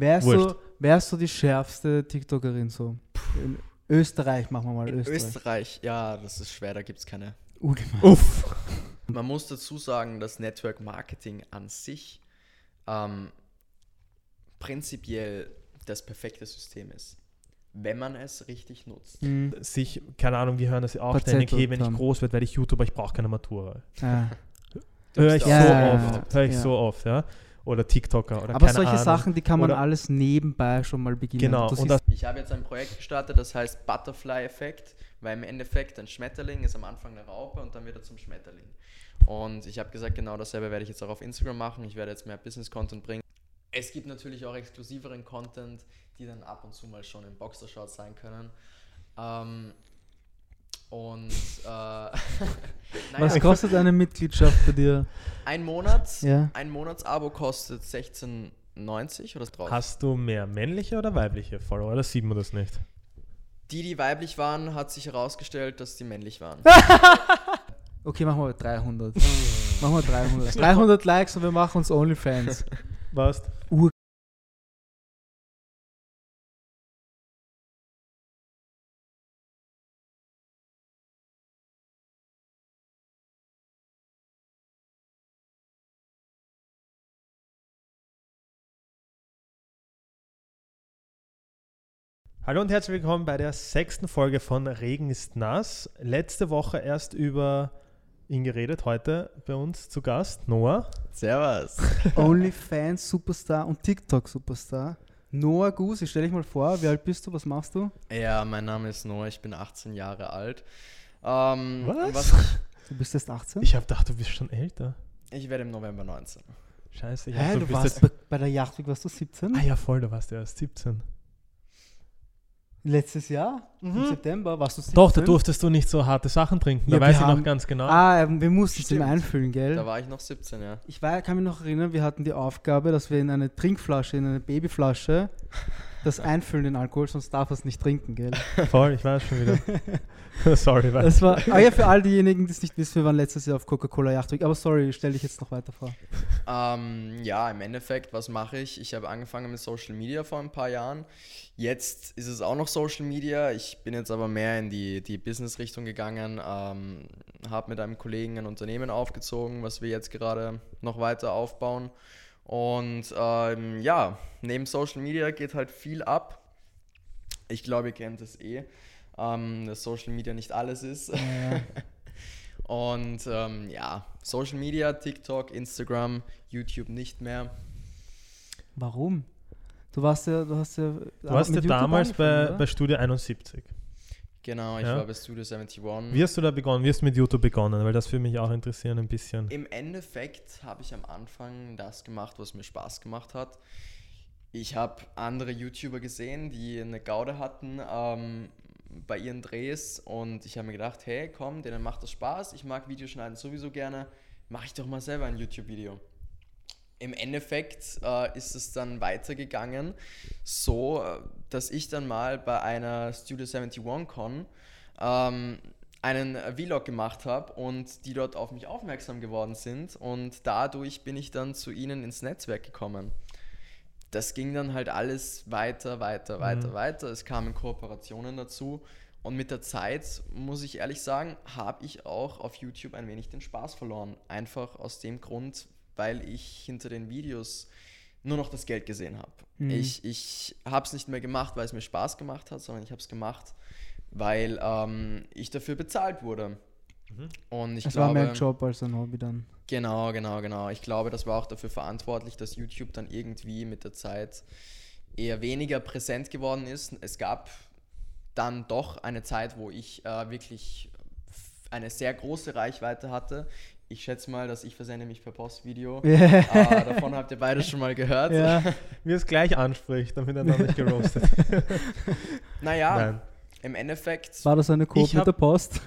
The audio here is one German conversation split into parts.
Wärst Wurscht. du, wärst du die schärfste TikTokerin so? In Österreich machen wir mal In Österreich. Österreich, ja, das ist schwer, da gibt es keine. Urgemein. Uff. Man muss dazu sagen, dass Network Marketing an sich ähm, prinzipiell das perfekte System ist, wenn man es richtig nutzt. Mhm. Sich, keine Ahnung, wir hören das auch ständig, hey, wenn ich groß werde, werde ich YouTuber, ich brauche keine Matura. Ja. Du Höre ich auch- so Ja, ja, oft, ja. höre ich Ja. so oft, ja. Oder TikToker oder Aber keine solche Ahnung. Sachen, die kann man Oder- alles nebenbei schon mal beginnen. Genau, Ich habe jetzt ein Projekt gestartet, das heißt Butterfly-Effekt, weil im Endeffekt ein Schmetterling ist am Anfang eine Raupe und dann wird er zum Schmetterling. Und ich habe gesagt, genau dasselbe werde ich jetzt auch auf Instagram machen. Ich werde jetzt mehr Business-Content bringen. Es gibt natürlich auch exklusiveren Content, die dann ab und zu mal schon in Boxershorts sein können. Ähm, und äh, naja, Was kostet eine Mitgliedschaft bei dir? ein Monat, Ja. ein Monatsabo kostet 16,90 oder drauf. hast du mehr männliche oder weibliche Follower? Oder sieht man das nicht? Die, die weiblich waren, hat sich herausgestellt, dass die männlich waren. Okay, machen wir 300. machen wir 300. 300 Likes und wir machen uns OnlyFans. Was? Hallo und herzlich willkommen bei der sechsten Folge von Regen ist nass. Letzte Woche erst über ihn geredet, heute bei uns zu Gast Noah. Servus. OnlyFans Superstar und TikTok Superstar. Noah ich stell dich mal vor, wie alt bist du, was machst du? Ja, mein Name ist Noah, ich bin 18 Jahre alt. Ähm, Was? Du bist erst 18? Ich habe gedacht, du bist schon älter. Ich, werde im November 19. Scheiße, ich Hä, hab so, du bist warst bei, bei der Yachtweg, warst du 17? Ah ja, voll, du warst ja erst 17. Letztes Jahr? Im September warst du 17? Doch, da durftest du nicht so harte Sachen trinken. Da Ja, wir weiß ich haben- noch ganz genau. Ah, wir mussten es ihm einfüllen, gell? Da war ich noch 17, ja. Ich war, kann mich noch erinnern, wir hatten die Aufgabe, dass wir in eine Trinkflasche, in eine Babyflasche, das einfüllen, den Alkohol, sonst darf er es nicht trinken, gell? Voll, ich weiß schon wieder. sorry, was? Das war, ah ja, für all diejenigen, die es nicht wissen, wir waren letztes Jahr auf Coca-Cola Yachtweg. Aber sorry, stell dich jetzt noch weiter vor. Ähm, ja, im Endeffekt, was mache ich? Ich habe angefangen mit Social Media vor ein paar Jahren. Jetzt ist es auch noch Social Media. Ich bin jetzt aber mehr in die, die Business-Richtung gegangen. Ähm, habe mit einem Kollegen ein Unternehmen aufgezogen, was wir jetzt gerade noch weiter aufbauen. Und ähm, ja, neben Social Media geht halt viel ab. Ich glaube, ihr kennt es eh, ähm, dass Social Media nicht alles ist. Ja. Und ähm, ja, Social Media, TikTok, Instagram, YouTube nicht mehr. Warum? Du warst ja, du hast ja. Du warst ja damals bei, bei? Studio 71. Genau, ich Ja. war bei Studio 71. Wie hast du da begonnen? Wie hast du mit YouTube begonnen? Weil das würde mich auch interessieren ein bisschen. Im Endeffekt habe ich am Anfang das gemacht, was mir Spaß gemacht hat. Ich habe andere YouTuber gesehen, die eine Gaude hatten ähm, bei ihren Drehs und ich habe mir gedacht, hey, komm, denen macht das Spaß. Ich mag Videoschneiden sowieso gerne. Mache ich doch mal selber ein YouTube-Video. Im Endeffekt äh, ist es dann weitergegangen, so äh, dass ich dann mal bei einer Studio 71 Con ähm, einen Vlog gemacht habe und die dort auf mich aufmerksam geworden sind und dadurch bin ich dann zu ihnen ins Netzwerk gekommen. Das ging dann halt alles weiter, weiter, weiter, Mhm. weiter. Es kamen Kooperationen dazu und mit der Zeit, muss ich ehrlich sagen, habe ich auch auf YouTube ein wenig den Spaß verloren. Einfach aus dem Grund, weil ich hinter den Videos nur noch das Geld gesehen habe. Mhm. Ich, ich habe es nicht mehr gemacht, weil es mir Spaß gemacht hat, sondern ich habe es gemacht, weil ähm, ich dafür bezahlt wurde. Mhm. Und ich Es war glaube, mehr ein Job als ein Hobby dann. Genau, genau, genau. Ich glaube, das war auch dafür verantwortlich, dass YouTube dann irgendwie mit der Zeit eher weniger präsent geworden ist. Es gab dann doch eine Zeit, wo ich äh, wirklich eine sehr große Reichweite hatte. Ich schätze mal, dass ich versende mich per Postvideo. äh, davon habt ihr beide schon mal gehört. ja. Wie es gleich anspricht, damit er noch nicht geroastet. Naja, Nein. im Endeffekt War das eine Coop Ich mit der Post?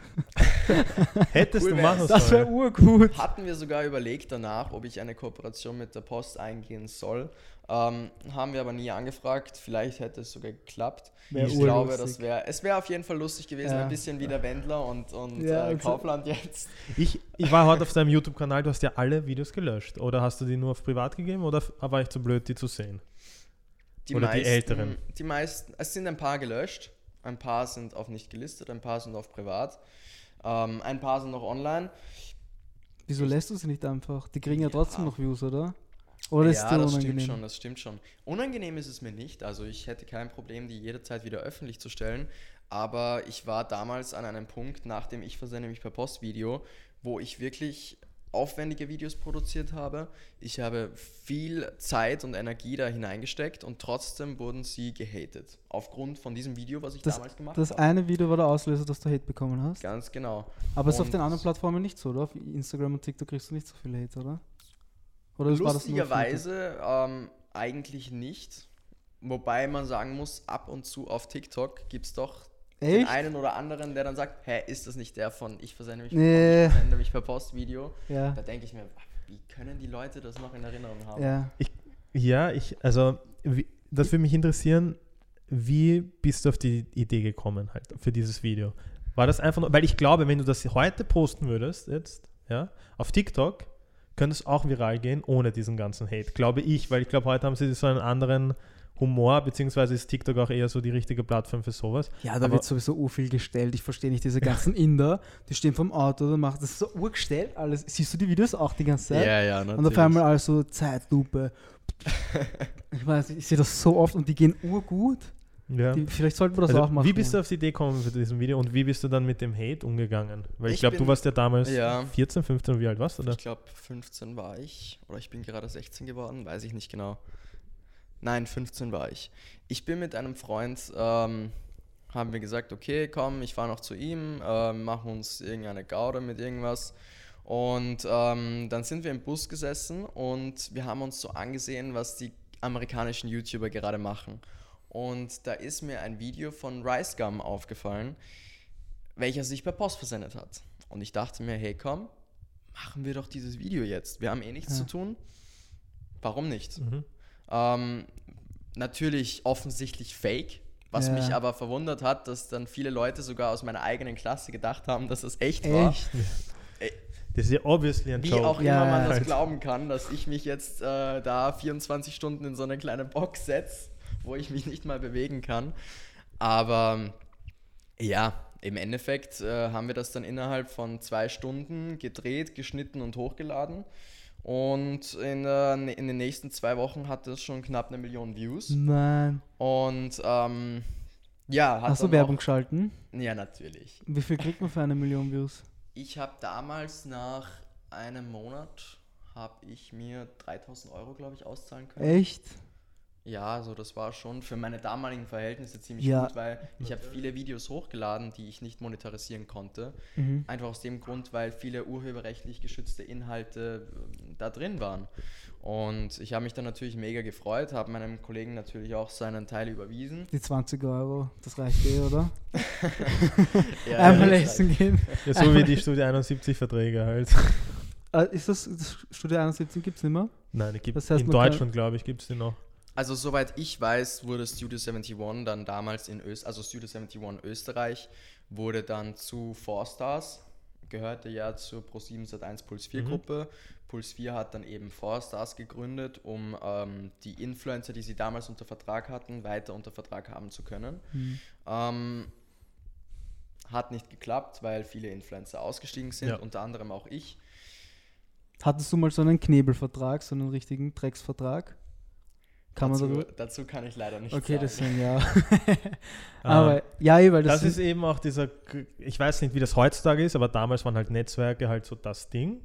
Hättest Cool du machen Das wäre sollen. urgut. hatten wir sogar überlegt danach, ob ich eine Kooperation mit der Post eingehen soll. Ähm, haben wir aber nie angefragt. Vielleicht hätte es sogar geklappt. Wär ich glaube, das wäre, es wäre auf jeden Fall lustig gewesen, Ja. ein bisschen wie der Wendler und, und Ja, äh, und so- Kaufland jetzt. Ich, ich war heute auf deinem YouTube-Kanal, du hast ja alle Videos gelöscht. Oder hast du die nur auf privat gegeben oder war ich zu blöd, die zu sehen? Die Oder die älteren? Die meisten, es sind ein paar gelöscht, ein paar sind auf nicht gelistet, ein paar sind auf privat, ähm, ein paar sind noch online. Wieso lässt du sie nicht einfach? Die kriegen ja, Ja. trotzdem noch Views, oder? Oder ist ja, dir das unangenehm? stimmt schon, das stimmt schon. Unangenehm ist es mir nicht, also ich hätte kein Problem, die jederzeit wieder öffentlich zu stellen, aber ich war damals an einem Punkt, nach dem Ich versende mich per Postvideo, wo ich wirklich aufwendige Videos produziert habe. Ich habe viel Zeit und Energie da hineingesteckt und trotzdem wurden sie gehatet. Aufgrund von diesem Video, was ich Das, damals gemacht das habe. eine Video war der Auslöser, dass du Hate bekommen hast. Ganz genau. Aber ist auf den anderen Plattformen nicht so, oder? Auf Instagram und TikTok kriegst du nicht so viel Hate, oder? Oder? Lustigerweise ähm, eigentlich nicht. Wobei man sagen muss, ab und zu auf TikTok gibt es doch den Echt? einen oder anderen, der dann sagt, hä, ist das nicht der von ich versende mich, Nee. ich versende mich per Postvideo? Ja. Da denke ich mir, wie können die Leute das noch in Erinnerung haben? Ja. Ja, ich, also, wie, das würde mich interessieren, wie bist du auf die Idee gekommen halt für dieses Video? War das einfach nur, weil ich glaube, wenn du das heute posten würdest, jetzt, ja, auf TikTok, könnte es auch viral gehen, ohne diesen ganzen Hate, glaube ich, weil ich glaube, heute haben sie so einen anderen Humor, beziehungsweise ist TikTok auch eher so die richtige Plattform für sowas. Ja, da Aber- wird sowieso urviel gestellt. Ich verstehe nicht diese ganzen Inder, die stehen vom Auto oder machen das ist so urgestellt alles. Siehst du die Videos auch die ganze Zeit? ja, natürlich. und auf einmal also Zeitlupe. ich weiß, ich sehe das so oft und die gehen urgut. Ja. Die, vielleicht sollten wir das Also, auch machen. wie bist du auf die Idee gekommen für diesen Video und wie bist du dann mit dem Hate umgegangen? Weil ich, Ich glaube, du warst ja damals Ja. 14, 15, wie alt warst du da? Ich glaube, 15 war ich oder ich bin gerade 16 geworden, weiß ich nicht genau. Nein, 15 war ich. Ich bin mit einem Freund, ähm, haben wir gesagt, okay, komm, ich fahre noch zu ihm, ähm, machen uns irgendeine Gaude mit irgendwas. Und ähm, dann sind wir im Bus gesessen und wir haben uns so angesehen, was die amerikanischen YouTuber gerade machen. Und da ist mir ein Video von Rice Gum aufgefallen, welcher sich per Post versendet hat. Und ich dachte mir, hey komm, machen wir doch dieses Video jetzt. Wir haben eh nichts Ja. zu tun. Warum nicht? Mhm. Ähm, natürlich offensichtlich fake, was Ja. mich aber verwundert hat, dass dann viele Leute sogar aus meiner eigenen Klasse gedacht haben, dass es echt, war. Echt? Das ist ja obviously ein Wie Joke. auch Ja, immer man das halt. glauben kann, dass ich mich jetzt äh, da 24 Stunden in so eine kleine Box setze, wo ich mich nicht mal bewegen kann. Aber ja, im Endeffekt äh, haben wir das dann innerhalb von zwei Stunden gedreht, geschnitten und hochgeladen. Und in, äh, in den nächsten zwei Wochen hatte es schon knapp eine Million Views. Nein. Und ähm, ja, hat Hast du Werbung auch- geschalten? Ja, natürlich. Wie viel kriegt man für eine Million Views? Ich habe damals nach einem Monat habe ich mir 3000 Euro, glaube ich, auszahlen können. Echt? Ja, also das war schon für meine damaligen Verhältnisse ziemlich Ja. gut, weil ich habe viele Videos hochgeladen, die ich nicht monetarisieren konnte. Mhm. Einfach aus dem Grund, weil viele urheberrechtlich geschützte Inhalte ähm, da drin waren. Und ich habe mich dann natürlich mega gefreut, habe meinem Kollegen natürlich auch seinen Teil überwiesen. Die 20 Euro, das reicht eh, oder? Ja, Einmal das essen gehen. Ja, so wie die Studio 71 Verträge halt. Äh, ist das, das Studio 71 gibt es nicht mehr? Nein, die gibt Das heißt, in Deutschland, glaube ich, gibt es die noch. Also soweit ich weiß, wurde Studio 71 dann damals in Österreich, also Studio 71 Österreich, wurde dann zu Four Stars, gehörte ja zur Pro7 Sat1 Puls 4 Mhm. Gruppe. Puls 4 hat dann eben Four Stars gegründet, um ähm, die Influencer, die sie damals unter Vertrag hatten, weiter unter Vertrag haben zu können. Mhm. Ähm, hat nicht geklappt, weil viele Influencer ausgestiegen sind, Ja. unter anderem auch ich. Hattest du mal so einen Knebelvertrag, so einen richtigen Drecksvertrag? Kann dazu, man darüber? dazu kann ich leider nicht Okay, sagen. deswegen ja. Aber ja, eh, weil das, das ist eben auch dieser, ich weiß nicht, wie das heutzutage ist, aber damals waren halt Netzwerke halt so das Ding.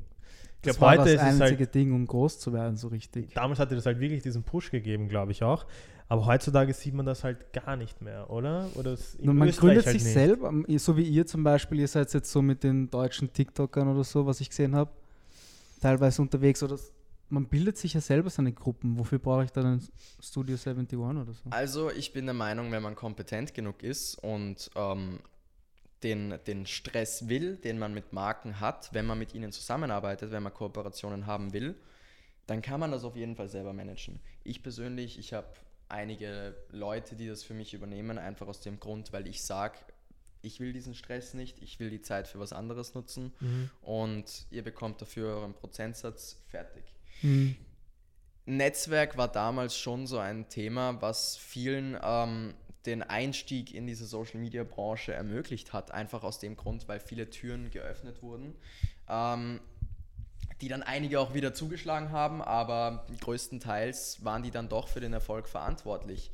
Ich das glaube, war heute das ist es einzige halt, Ding, um groß zu werden, so richtig. damals hatte das halt wirklich diesen Push gegeben, glaube ich auch. Aber heutzutage sieht man das halt gar nicht mehr, oder? Oder es- man Österreich gründet halt sich nicht. selber, ähm, so wie ihr zum Beispiel, ihr seid jetzt so mit den deutschen TikTokern oder so, was ich gesehen habe, teilweise unterwegs oder s- man bildet sich ja selber seine Gruppen. Wofür brauche ich dann ein Studio 71 oder so? Also ich bin der Meinung, wenn man kompetent genug ist und ähm, den, den Stress will, den man mit Marken hat, wenn man mit ihnen zusammenarbeitet, wenn man Kooperationen haben will, dann kann man das auf jeden Fall selber managen. Ich persönlich, ich habe einige Leute, die das für mich übernehmen, einfach aus dem Grund, weil ich sage, ich will diesen Stress nicht, ich will die Zeit für was anderes nutzen Mhm. und ihr bekommt dafür euren Prozentsatz fertig. Hm. Netzwerk war damals schon so ein Thema, was vielen ähm, den Einstieg in diese Social Media Branche ermöglicht hat. Einfach aus dem Grund, weil viele Türen geöffnet wurden. Ähm, die dann einige auch wieder zugeschlagen haben, aber größtenteils waren die dann doch für den Erfolg verantwortlich.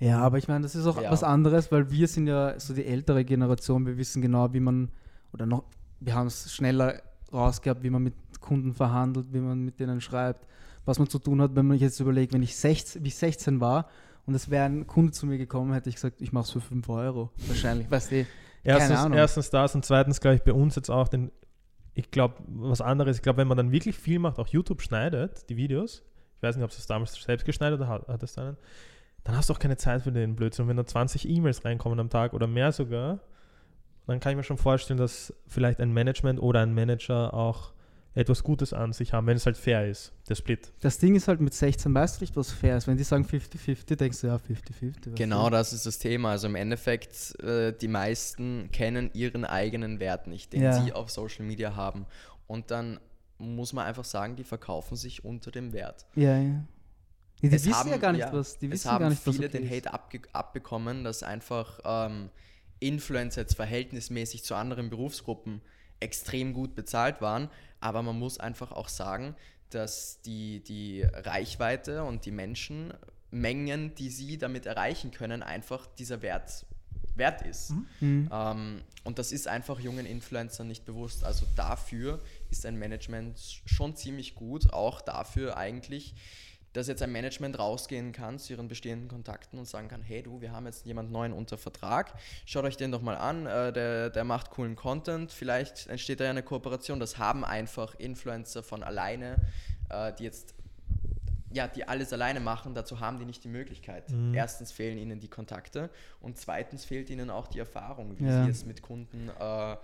Ja, aber ich meine, das ist auch Ja. was anderes, weil wir sind ja so die ältere Generation, wir wissen genau, wie man, oder noch, wir haben es schneller rausgehabt, wie man mit Kunden verhandelt, wie man mit denen schreibt, was man zu tun hat, wenn man sich jetzt überlegt, wenn ich 16, wie ich 16 war und es wäre ein Kunde zu mir gekommen, hätte ich gesagt, ich mache es für 5 Euro. Wahrscheinlich, weißt du, Erstens, keine Ahnung. erstens das und zweitens, glaube ich, bei uns jetzt auch den, ich glaube, was anderes, ich glaube, wenn man dann wirklich viel macht, auch YouTube schneidet, die Videos, ich weiß nicht, ob du es damals selbst geschneidet oder hat- hattest einen, dann hast du auch keine Zeit für den Blödsinn. Und wenn da 20 E-Mails reinkommen am Tag oder mehr sogar, dann kann ich mir schon vorstellen, dass vielleicht ein Management oder ein Manager auch etwas Gutes an sich haben, wenn es halt fair ist, der Split. das Ding ist halt mit 16 weißt du nicht, was fair ist. Wenn die sagen 50-50, denkst du, ja, 50-50. weißt Genau das ist das Thema. Also im Endeffekt, äh, die meisten kennen ihren eigenen Wert nicht, den Ja. sie auf Social Media haben. Und dann muss man einfach sagen, die verkaufen sich unter dem Wert. Ja, ja. Die, die Es wissen haben- ja gar nicht, ja, was, die es wissen haben gar nicht, viele was okay den. Hate abge abbekommen, dass einfach ähm, Influencer jetzt verhältnismäßig zu anderen Berufsgruppen extrem gut bezahlt waren. Aber man muss einfach auch sagen, dass die, die Reichweite und die Menschenmengen, die sie damit erreichen können, einfach dieser Wert wert ist. Mhm. Ähm, und das ist einfach jungen Influencern nicht bewusst. Also dafür ist ein Management schon ziemlich gut, auch dafür eigentlich, dass jetzt ein Management rausgehen kann zu ihren bestehenden Kontakten und sagen kann, hey du, wir haben jetzt jemand neuen unter Vertrag, schaut euch den doch mal an, äh, der, der macht coolen Content, vielleicht entsteht da ja eine Kooperation. Das haben einfach Influencer von alleine, äh, die jetzt ja, die alles alleine machen, dazu haben die nicht die Möglichkeit. Mhm. Erstens fehlen ihnen die Kontakte und zweitens fehlt ihnen auch die Erfahrung, wie Ja. sie jetzt mit Kunden äh,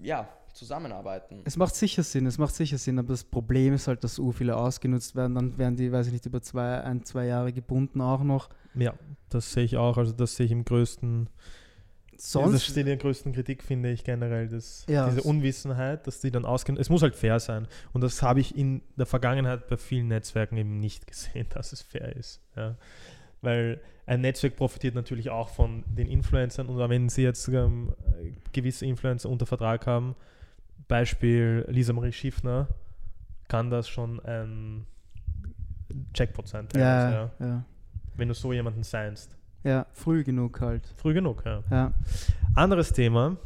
ja, zusammenarbeiten. Es macht sicher Sinn, es macht sicher Sinn, aber das Problem ist halt, dass so viele ausgenutzt werden, dann werden die, weiß ich nicht, über zwei, ein, zwei Jahre gebunden auch noch. Ja, das sehe ich auch. Also das sehe ich im größten das Sonst, steht in der größten Kritik, finde ich generell, dass Ja, diese es- Unwissenheit, dass die dann ausgehen. Es muss halt fair sein. Und das habe ich in der Vergangenheit bei vielen Netzwerken eben nicht gesehen, dass es fair ist. Ja. Weil ein Netzwerk profitiert natürlich auch von den Influencern und wenn sie jetzt ähm, gewisse Influencer unter Vertrag haben, Beispiel Lisa Marie Schiffner, kann das schon ein Jackpot sein. ja, ja. ja. Wenn du so jemanden seinst. Ja, früh genug halt. Früh genug, ja. Ja. Anderes Thema.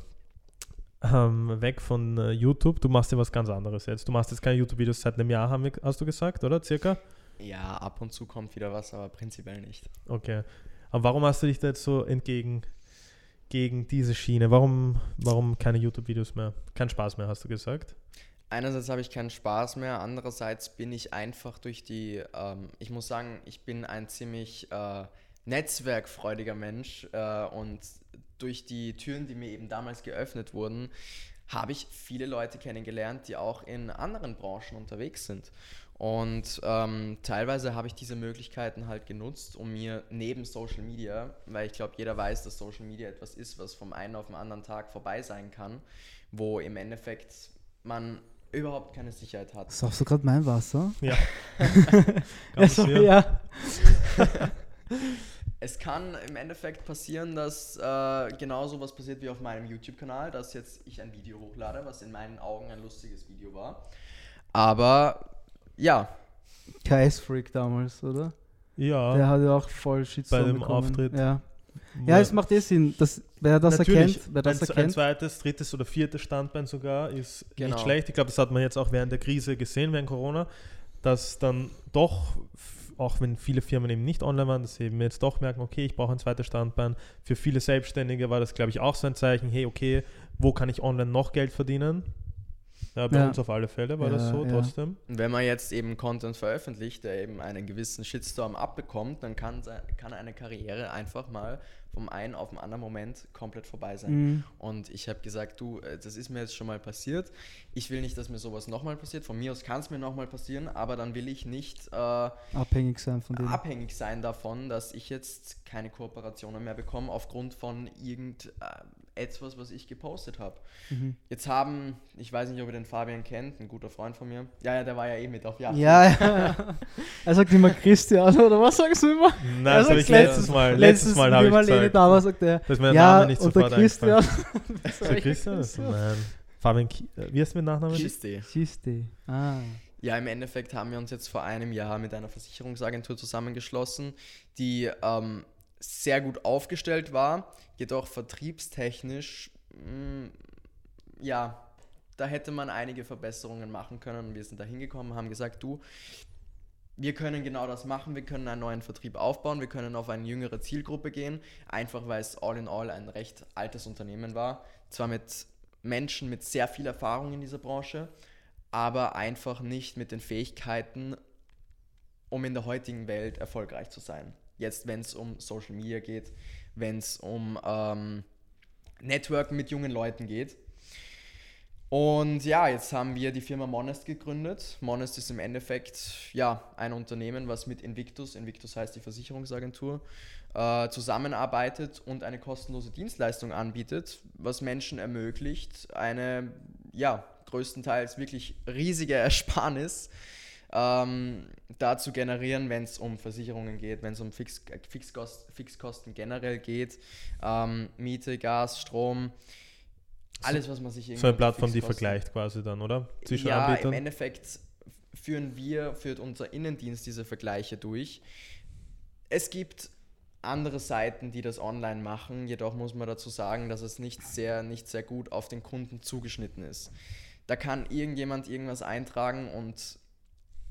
Ähm, weg von äh, YouTube. Du machst ja was ganz anderes jetzt. Du machst jetzt keine YouTube-Videos seit einem Jahr, haben wir, hast du gesagt, oder? Circa? Ja, ab und zu kommt wieder was, aber prinzipiell nicht. Okay. Aber warum hast du dich da jetzt so entgegen gegen diese Schiene? Warum, warum keine YouTube-Videos mehr? Kein Spaß mehr, hast du gesagt? Einerseits habe ich keinen Spaß mehr, andererseits bin ich einfach durch die, ähm, ich muss sagen, ich bin ein ziemlich äh, netzwerkfreudiger Mensch äh, und durch die Türen, die mir eben damals geöffnet wurden, habe ich viele Leute kennengelernt, die auch in anderen Branchen unterwegs sind. Und ähm, teilweise habe ich diese Möglichkeiten halt genutzt, um mir neben Social Media, weil ich glaube, jeder weiß, dass Social Media etwas ist, was vom einen auf den anderen Tag vorbei sein kann, wo im Endeffekt man überhaupt keine Sicherheit hat. Saufst du gerade mein Wasser? Ja. Also, passieren. ja. Es kann im Endeffekt passieren, dass äh, genau so was passiert wie auf meinem YouTube-Kanal, dass jetzt ich ein Video hochlade, was in meinen Augen ein lustiges Video war. Aber ja, KS-Freak damals, oder? Ja. Der hat ja auch voll Shitstorm Bei dem bekommen. Auftritt. Ja. ja, es macht eh Sinn. Dass, wer das Natürlich, erkennt, wer das ein, ein erkennt, zweites, drittes oder viertes Standbein sogar ist Genau. nicht schlecht. Ich glaube, das hat man jetzt auch während der Krise gesehen, während Corona, dass dann doch, auch wenn viele Firmen eben nicht online waren, dass sie eben jetzt doch merken, okay, ich brauche ein zweites Standbein. Für viele Selbstständige war das, glaube ich, auch so ein Zeichen, hey, okay, wo kann ich online noch Geld verdienen? Ja, bei Ja. uns auf alle Fälle war das Ja, so ja. trotzdem. Und wenn man jetzt eben Content veröffentlicht, der eben einen gewissen Shitstorm abbekommt, dann kann, kann eine Karriere einfach mal vom einen auf den anderen Moment komplett vorbei sein. Mhm. Und ich habe gesagt, du, äh, das ist mir jetzt schon mal passiert. Ich will nicht, dass mir sowas nochmal passiert. Von mir aus kann es mir nochmal passieren, aber dann will ich nicht äh, abhängig sein von dem. abhängig sein davon, dass ich jetzt keine Kooperationen mehr bekomme aufgrund von etwas, was ich gepostet habe. Mhm. Jetzt haben, ich weiß nicht, ob ihr den Fabian kennt, ein guter Freund von mir. Ja, ja, der war ja eh mit auf Yacht. Ja, ja. Er sagt immer Christian, oder was sagst du immer? Nein, Er das habe ich letztes Mal. Letztes Mal habe ich gesagt. da war, sagt er, Da ist mir der ja, Name nicht und der sofort Christian. Ist der Christian? Nein. Fabian, Ki äh, wie heißt mein Nachname? Schiste. Schiste. Ah. Ja, im Endeffekt haben wir uns jetzt vor einem Jahr mit einer Versicherungsagentur zusammengeschlossen, die ähm, sehr gut aufgestellt war, jedoch vertriebstechnisch, mh, ja, da hätte man einige Verbesserungen machen können. Wir sind da hingekommen, haben gesagt, du, wir können genau das machen, wir können einen neuen Vertrieb aufbauen, wir können auf eine jüngere Zielgruppe gehen, einfach weil es all in all ein recht altes Unternehmen war, zwar mit Menschen mit sehr viel Erfahrung in dieser Branche, aber einfach nicht mit den Fähigkeiten, um in der heutigen Welt erfolgreich zu sein. Jetzt, wenn es um Social Media geht, wenn es um ähm, Networken mit jungen Leuten geht. Und ja, jetzt haben wir die Firma Monest gegründet. Monest ist im Endeffekt ja ein Unternehmen, was mit Invictus, Invictus heißt die Versicherungsagentur, äh, zusammenarbeitet und eine kostenlose Dienstleistung anbietet, was Menschen ermöglicht, eine ja größtenteils wirklich riesige Ersparnis ähm, da zu generieren, wenn es um Versicherungen geht, wenn es um Fix, äh, Fixkost, Fixkosten generell geht, ähm, Miete, Gas, Strom, alles, was man sich irgendwie So eine Plattform, die vergleicht quasi dann, oder? Zwischen ja, im Anbietern. Endeffekt führen wir, führt unser Innendienst diese Vergleiche durch. Es gibt andere Seiten, die das online machen, jedoch muss man dazu sagen, dass es nicht sehr, nicht sehr gut auf den Kunden zugeschnitten ist. Da kann irgendjemand irgendwas eintragen und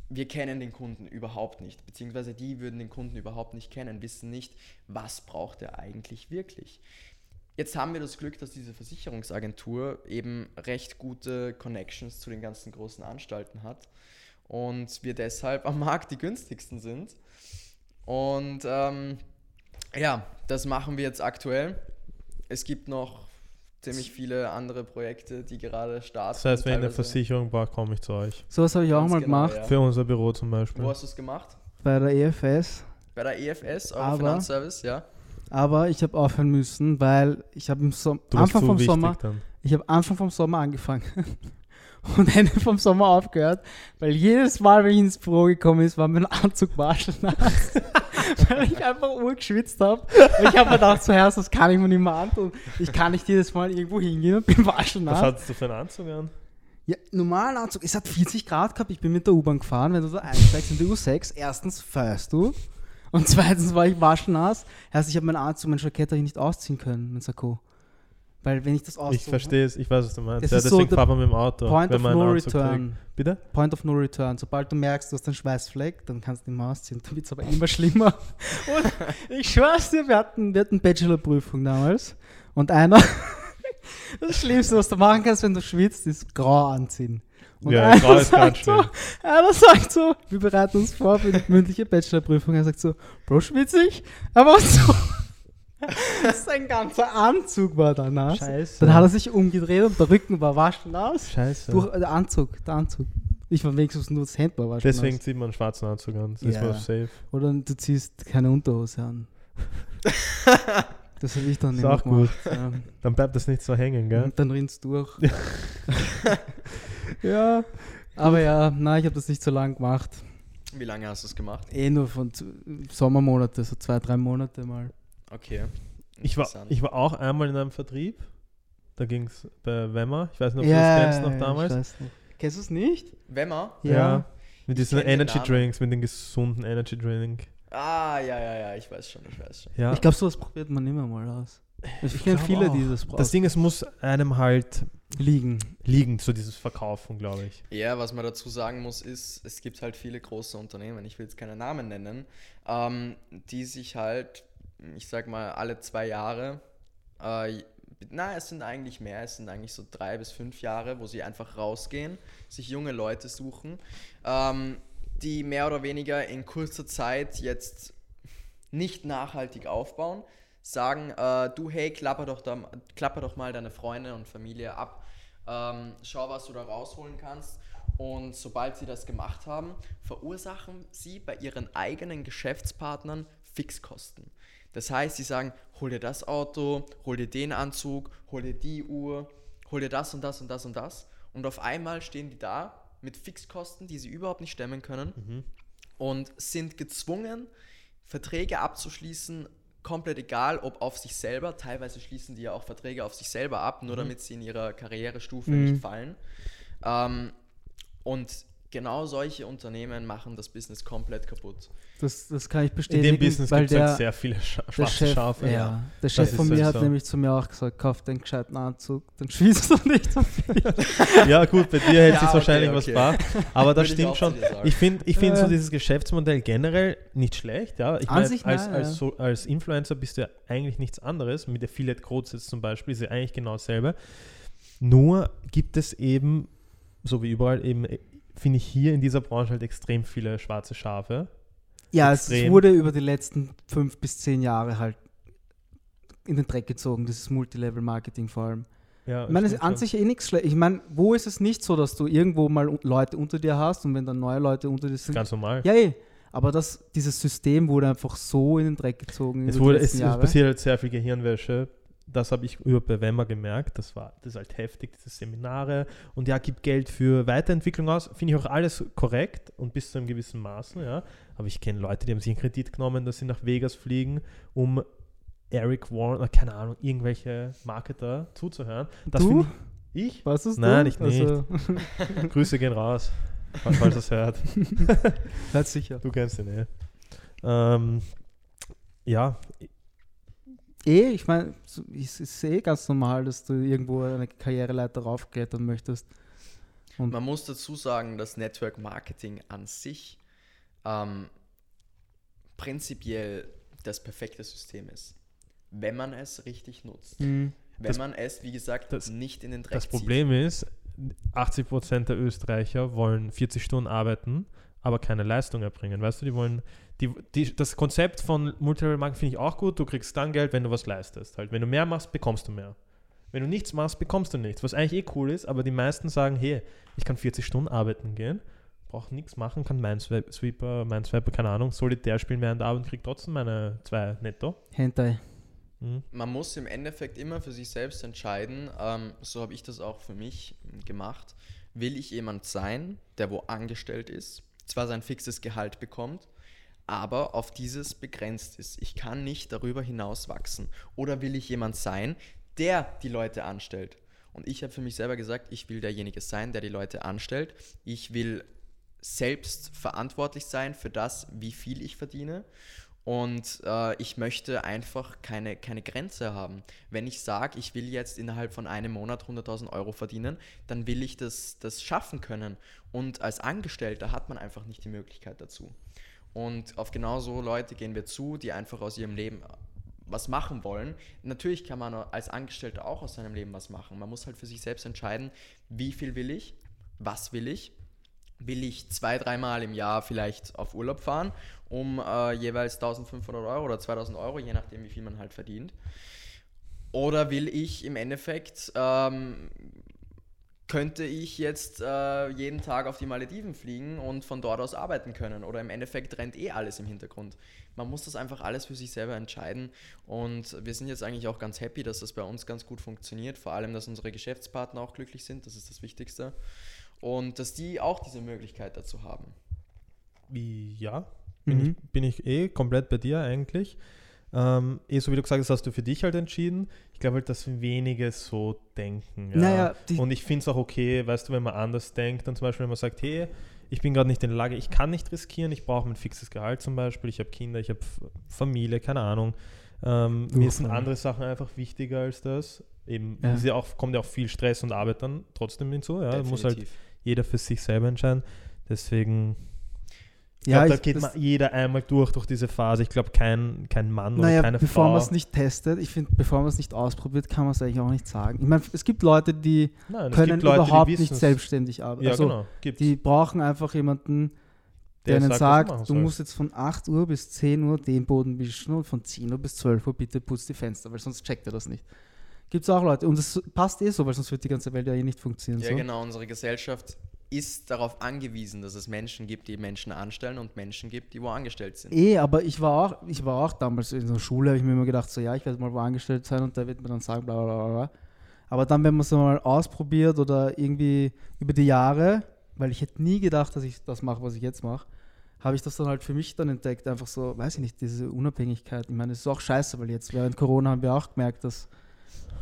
wir kennen den Kunden überhaupt nicht, beziehungsweise die würden den Kunden überhaupt nicht kennen, wissen nicht, was braucht er eigentlich wirklich. Jetzt haben wir das Glück, dass diese Versicherungsagentur eben recht gute Connections zu den ganzen großen Anstalten hat und wir deshalb am Markt die günstigsten sind. Und ähm, ja, das machen wir jetzt aktuell. Es gibt noch ziemlich viele andere Projekte, die gerade starten. Das heißt, wenn ich eine teilweise- Versicherung brauche, komme ich zu euch. Sowas habe ich auch Ganz mal genau, gemacht ja. Für unser Büro zum Beispiel. Wo hast du es gemacht? bei der EFS. Bei der EFS, euer Aber- Finanzservice, ja. Aber ich habe aufhören müssen, weil ich habe im Som Anfang vom Sommer, dann. ich habe Anfang vom Sommer angefangen und Ende vom Sommer aufgehört, weil jedes Mal, wenn ich ins Büro gekommen ist, war mein Anzug waschnass, weil ich einfach urgeschwitzt habe. Ich habe mir gedacht, zuerst, das kann ich mir nicht mehr antun. Ich kann nicht jedes Mal irgendwo hingehen und bin Was waschnass. hattest du für einen Anzug an? Ja, normalen Anzug. Es hat 40 Grad gehabt. Ich bin mit der U-Bahn gefahren. Wenn du da einsteigst in die U6, erstens feierst du. Und zweitens war ich waschnass. Heißt, ich habe meinen Anzug, mein Jackett hab ich nicht ausziehen können, mein Sakko. Weil wenn ich das ausziehe. Ich verstehe es, ich weiß, was du meinst. Das Ja, ist so deswegen der fahren wir mit dem Auto. Point wenn of no return. trägt. Bitte? Point of no return. Sobald du merkst, du hast einen Schweißfleck, dann kannst du ihn mal ausziehen. Dann wird es aber immer schlimmer. Und ich schwör's dir, wir hatten, wir hatten Bachelorprüfung damals. Und einer, das Schlimmste, was du machen kannst, wenn du schwitzt, ist grau anziehen. Und Ja, einer grau ist ganz sagt so. Einer sagt so, wir bereiten uns vor für die mündliche Bachelorprüfung. Er sagt so, Bro, schwitzig? Aber so, sein ganzer Anzug war da nass. Scheiße. Dann hat er sich umgedreht und der Rücken war waschnass. Scheiße. Durch, äh, der Anzug, der Anzug. Ich war wenigstens nur das Hemd war waschnass. Deswegen zieht man einen schwarzen Anzug an. Das ist Ja. mal safe. Oder du ziehst keine Unterhose an. das habe ich dann Ist immer auch gemacht. Ja. Dann bleibt das nicht so hängen, gell? Und dann rinnst du durch. ja. Aber ja, nein, ich habe das nicht so lange gemacht. Wie lange hast du es gemacht? Eh nur von Sommermonate, so zwei, drei Monate mal. Okay. Ich war, ich war auch einmal in einem Vertrieb. Da ging es bei Wemmer. Ich weiß nicht, ob du das kennst noch damals. Ich weiß noch. Kennst du es nicht? Wemmer? Ja. Mit Ich diesen Energy. Drinks, mit den gesunden Energy Drink. Ah, ja, ja, ja, ich weiß schon, ich weiß schon. Ja. Ich glaube, sowas probiert man immer mal aus. Ich, Ich kenne viele, auch. die das brauchen. das Ding, es muss einem halt liegen. liegen, so dieses Verkaufen, glaube ich. Ja, was man dazu sagen muss, ist, es gibt halt viele große Unternehmen, ich will jetzt keine Namen nennen, ähm, die sich halt, ich sag mal, alle zwei Jahre, äh, na, es sind eigentlich mehr, es sind eigentlich so drei bis fünf Jahre, wo sie einfach rausgehen, sich junge Leute suchen, ähm, die mehr oder weniger in kurzer Zeit jetzt nicht nachhaltig aufbauen, sagen, äh, du, hey, klapper doch, da, klapper doch mal deine Freunde und Familie ab, ähm, schau, was du da rausholen kannst. Und sobald sie das gemacht haben, verursachen sie bei ihren eigenen Geschäftspartnern Fixkosten. Das heißt, sie sagen, hol dir das Auto, hol dir den Anzug, hol dir die Uhr, hol dir das und das und das und das. Und auf einmal stehen die da mit Fixkosten, die sie überhaupt nicht stemmen können Mhm. und sind gezwungen, Verträge abzuschließen, komplett egal, ob auf sich selber. Teilweise schließen die ja auch Verträge auf sich selber ab, nur damit sie in ihrer Karrierestufe Mhm. nicht fallen. Ähm, und genau solche Unternehmen machen das Business komplett kaputt. Das, das kann ich In bestätigen. dem Business gibt es halt sehr viele Scha der schwarze Chef, Schafe. Ja, der Chef von mir hat so. nämlich zu mir auch gesagt, kauf den gescheiten Anzug, dann schießt du nicht so viel. Ja, gut, bei dir hält Ja, sich okay, wahrscheinlich okay. was bar. Aber das ich stimmt auch schon. Ich finde ich find Ja. so dieses Geschäftsmodell generell nicht schlecht. Ja? Ich sich als, nein, als, ja. so, als Influencer bist du ja eigentlich nichts anderes. Mit Affiliate Codes jetzt zum Beispiel ist ja eigentlich genau dasselbe. Nur gibt es eben, so wie überall, eben, äh, finde ich hier in dieser Branche halt extrem viele schwarze Schafe. Ja, es Extrem. wurde über die letzten fünf bis zehn Jahre halt in den Dreck gezogen, dieses Multilevel-Marketing vor allem. Ja, Ich meine, es ist an sich eh nichts schlecht. Ich meine, wo ist es nicht so, dass du irgendwo mal Leute unter dir hast und wenn dann neue Leute unter dir sind? ganz normal. Ja, eh. Aber das, dieses System wurde einfach so in den Dreck gezogen. Es, wurde, es, es passiert halt sehr viel Gehirnwäsche. Das habe ich über bei Wemmer gemerkt. Das war das ist halt heftig, diese Seminare. Und ja, gibt Geld für Weiterentwicklung aus. Finde ich auch alles korrekt und bis zu einem gewissen Maßen, ja. Aber ich kenne Leute, die haben sich einen Kredit genommen, dass sie nach Vegas fliegen, um Eric Warren, oder keine Ahnung, irgendwelche Marketer zuzuhören. Das Du? ich. Was ist Nein, du? ich nicht. Grüße gehen raus, falls es hört. Hört sicher. Du kennst ihn, eh. Ähm, ja, Eh, ich meine, es ist eh ganz normal, dass du irgendwo eine Karriereleiter raufklettern möchtest. Und Man muss dazu sagen, dass Network Marketing an sich ähm, prinzipiell das perfekte System ist, wenn man es richtig nutzt. Hm, Wenn Das- man es, wie gesagt, das- nicht in den Dreck Das zieht. Problem ist, 80% der Österreicher wollen 40 Stunden arbeiten, aber keine Leistung erbringen. Weißt du, die wollen, die, die, das Konzept von Multilevel Marketing finde ich auch gut. Du kriegst dann Geld, wenn du was leistest. Halt, wenn du mehr machst, bekommst du mehr. Wenn du nichts machst, bekommst du nichts. Was eigentlich eh cool ist, aber die meisten sagen, hey, ich kann 40 Stunden arbeiten gehen, brauche nichts machen, kann Minesweeper, Minesweeper, keine Ahnung, Solitär spielen während der Arbeit und krieg trotzdem meine zwei netto. Hentai. Mhm. Man muss im Endeffekt immer für sich selbst entscheiden, ähm, so habe ich das auch für mich gemacht. Will ich jemand sein, der wo angestellt ist, zwar sein fixes Gehalt bekommt, aber auf dieses begrenzt ist. Ich kann nicht darüber hinaus wachsen. Oder will ich jemand sein, der die Leute anstellt? Und ich habe für mich selber gesagt, ich will derjenige sein, der die Leute anstellt. Ich will selbst verantwortlich sein für das, wie viel ich verdiene. Und äh, ich möchte einfach keine, keine Grenze haben. Wenn ich sage, ich will jetzt innerhalb von einem Monat 100.000 Euro verdienen, dann will ich das, das schaffen können. Und als Angestellter hat man einfach nicht die Möglichkeit dazu. Und auf genau so Leute gehen wir zu, die einfach aus ihrem Leben was machen wollen. Natürlich kann man als Angestellter auch aus seinem Leben was machen. Man muss halt für sich selbst entscheiden, wie viel will ich, was will ich. Will ich zwei, dreimal im Jahr vielleicht auf Urlaub fahren, um äh, jeweils 1500 Euro oder 2000 Euro, je nachdem, wie viel man halt verdient. Oder will ich im Endeffekt, ähm, könnte ich jetzt äh, jeden Tag auf die Malediven fliegen und von dort aus arbeiten können? Oder im Endeffekt rennt eh alles im Hintergrund. Man muss das einfach alles für sich selber entscheiden. Und wir sind jetzt eigentlich auch ganz happy, dass das bei uns ganz gut funktioniert. Vor allem, dass unsere Geschäftspartner auch glücklich sind. Das ist das Wichtigste. Und dass die auch diese Möglichkeit dazu haben. Wie, ja, bin, Mhm. ich, bin ich eh komplett bei dir eigentlich. Ähm, eh, so wie du gesagt hast, hast du für dich halt entschieden. Ich glaube halt, dass wenige so denken. Ja. Naja, und ich finde es auch okay, weißt du, wenn man anders denkt, dann zum Beispiel, wenn man sagt, hey, ich bin gerade nicht in der Lage, ich kann nicht riskieren, ich brauche mein fixes Gehalt zum Beispiel, ich habe Kinder, ich habe Familie, keine Ahnung. Ähm, mir sind andere Sachen einfach wichtiger als das. Eben Ja. auch, kommt ja auch viel Stress und Arbeit dann trotzdem hinzu. Ja. Muss halt Definitiv. Jeder für sich selber entscheiden. Deswegen ich Ja, glaube, da ich- geht das- man jeder einmal durch, durch diese Phase. Ich glaube, kein, kein Mann oder Naja, keine bevor Frau. man es nicht testet, ich finde, bevor man es nicht ausprobiert, kann man es eigentlich auch nicht sagen. Ich meine, es gibt Leute, die Nein, können Leute, die überhaupt nicht wissen's. selbstständig arbeiten. Ja, also, genau. Gibt's. die brauchen einfach jemanden, der, Der ihnen sagt, sagt, du sollst. musst jetzt von 8 Uhr bis 10 Uhr den Boden wischen und von 10 Uhr bis 12 Uhr bitte putz die Fenster, weil sonst checkt er das nicht. Gibt es auch Leute. Und es passt eh so, weil sonst wird die ganze Welt ja eh nicht funktionieren. Ja, so. genau. Unsere Gesellschaft ist darauf angewiesen, dass es Menschen gibt, die Menschen anstellen und Menschen gibt, die wo angestellt sind. Eh, aber ich war auch, ich war auch damals in der Schule, habe ich mir immer gedacht, so ja, ich werde mal wo angestellt sein und der wird mir dann sagen, bla bla bla bla. Aber dann, wenn man es mal ausprobiert oder irgendwie über die Jahre, weil ich hätte nie gedacht, dass ich das mache, was ich jetzt mache, habe ich das dann halt für mich dann entdeckt. Einfach so, weiß ich nicht, diese Unabhängigkeit. Ich meine, es ist auch scheiße, weil jetzt während Corona haben wir auch gemerkt, dass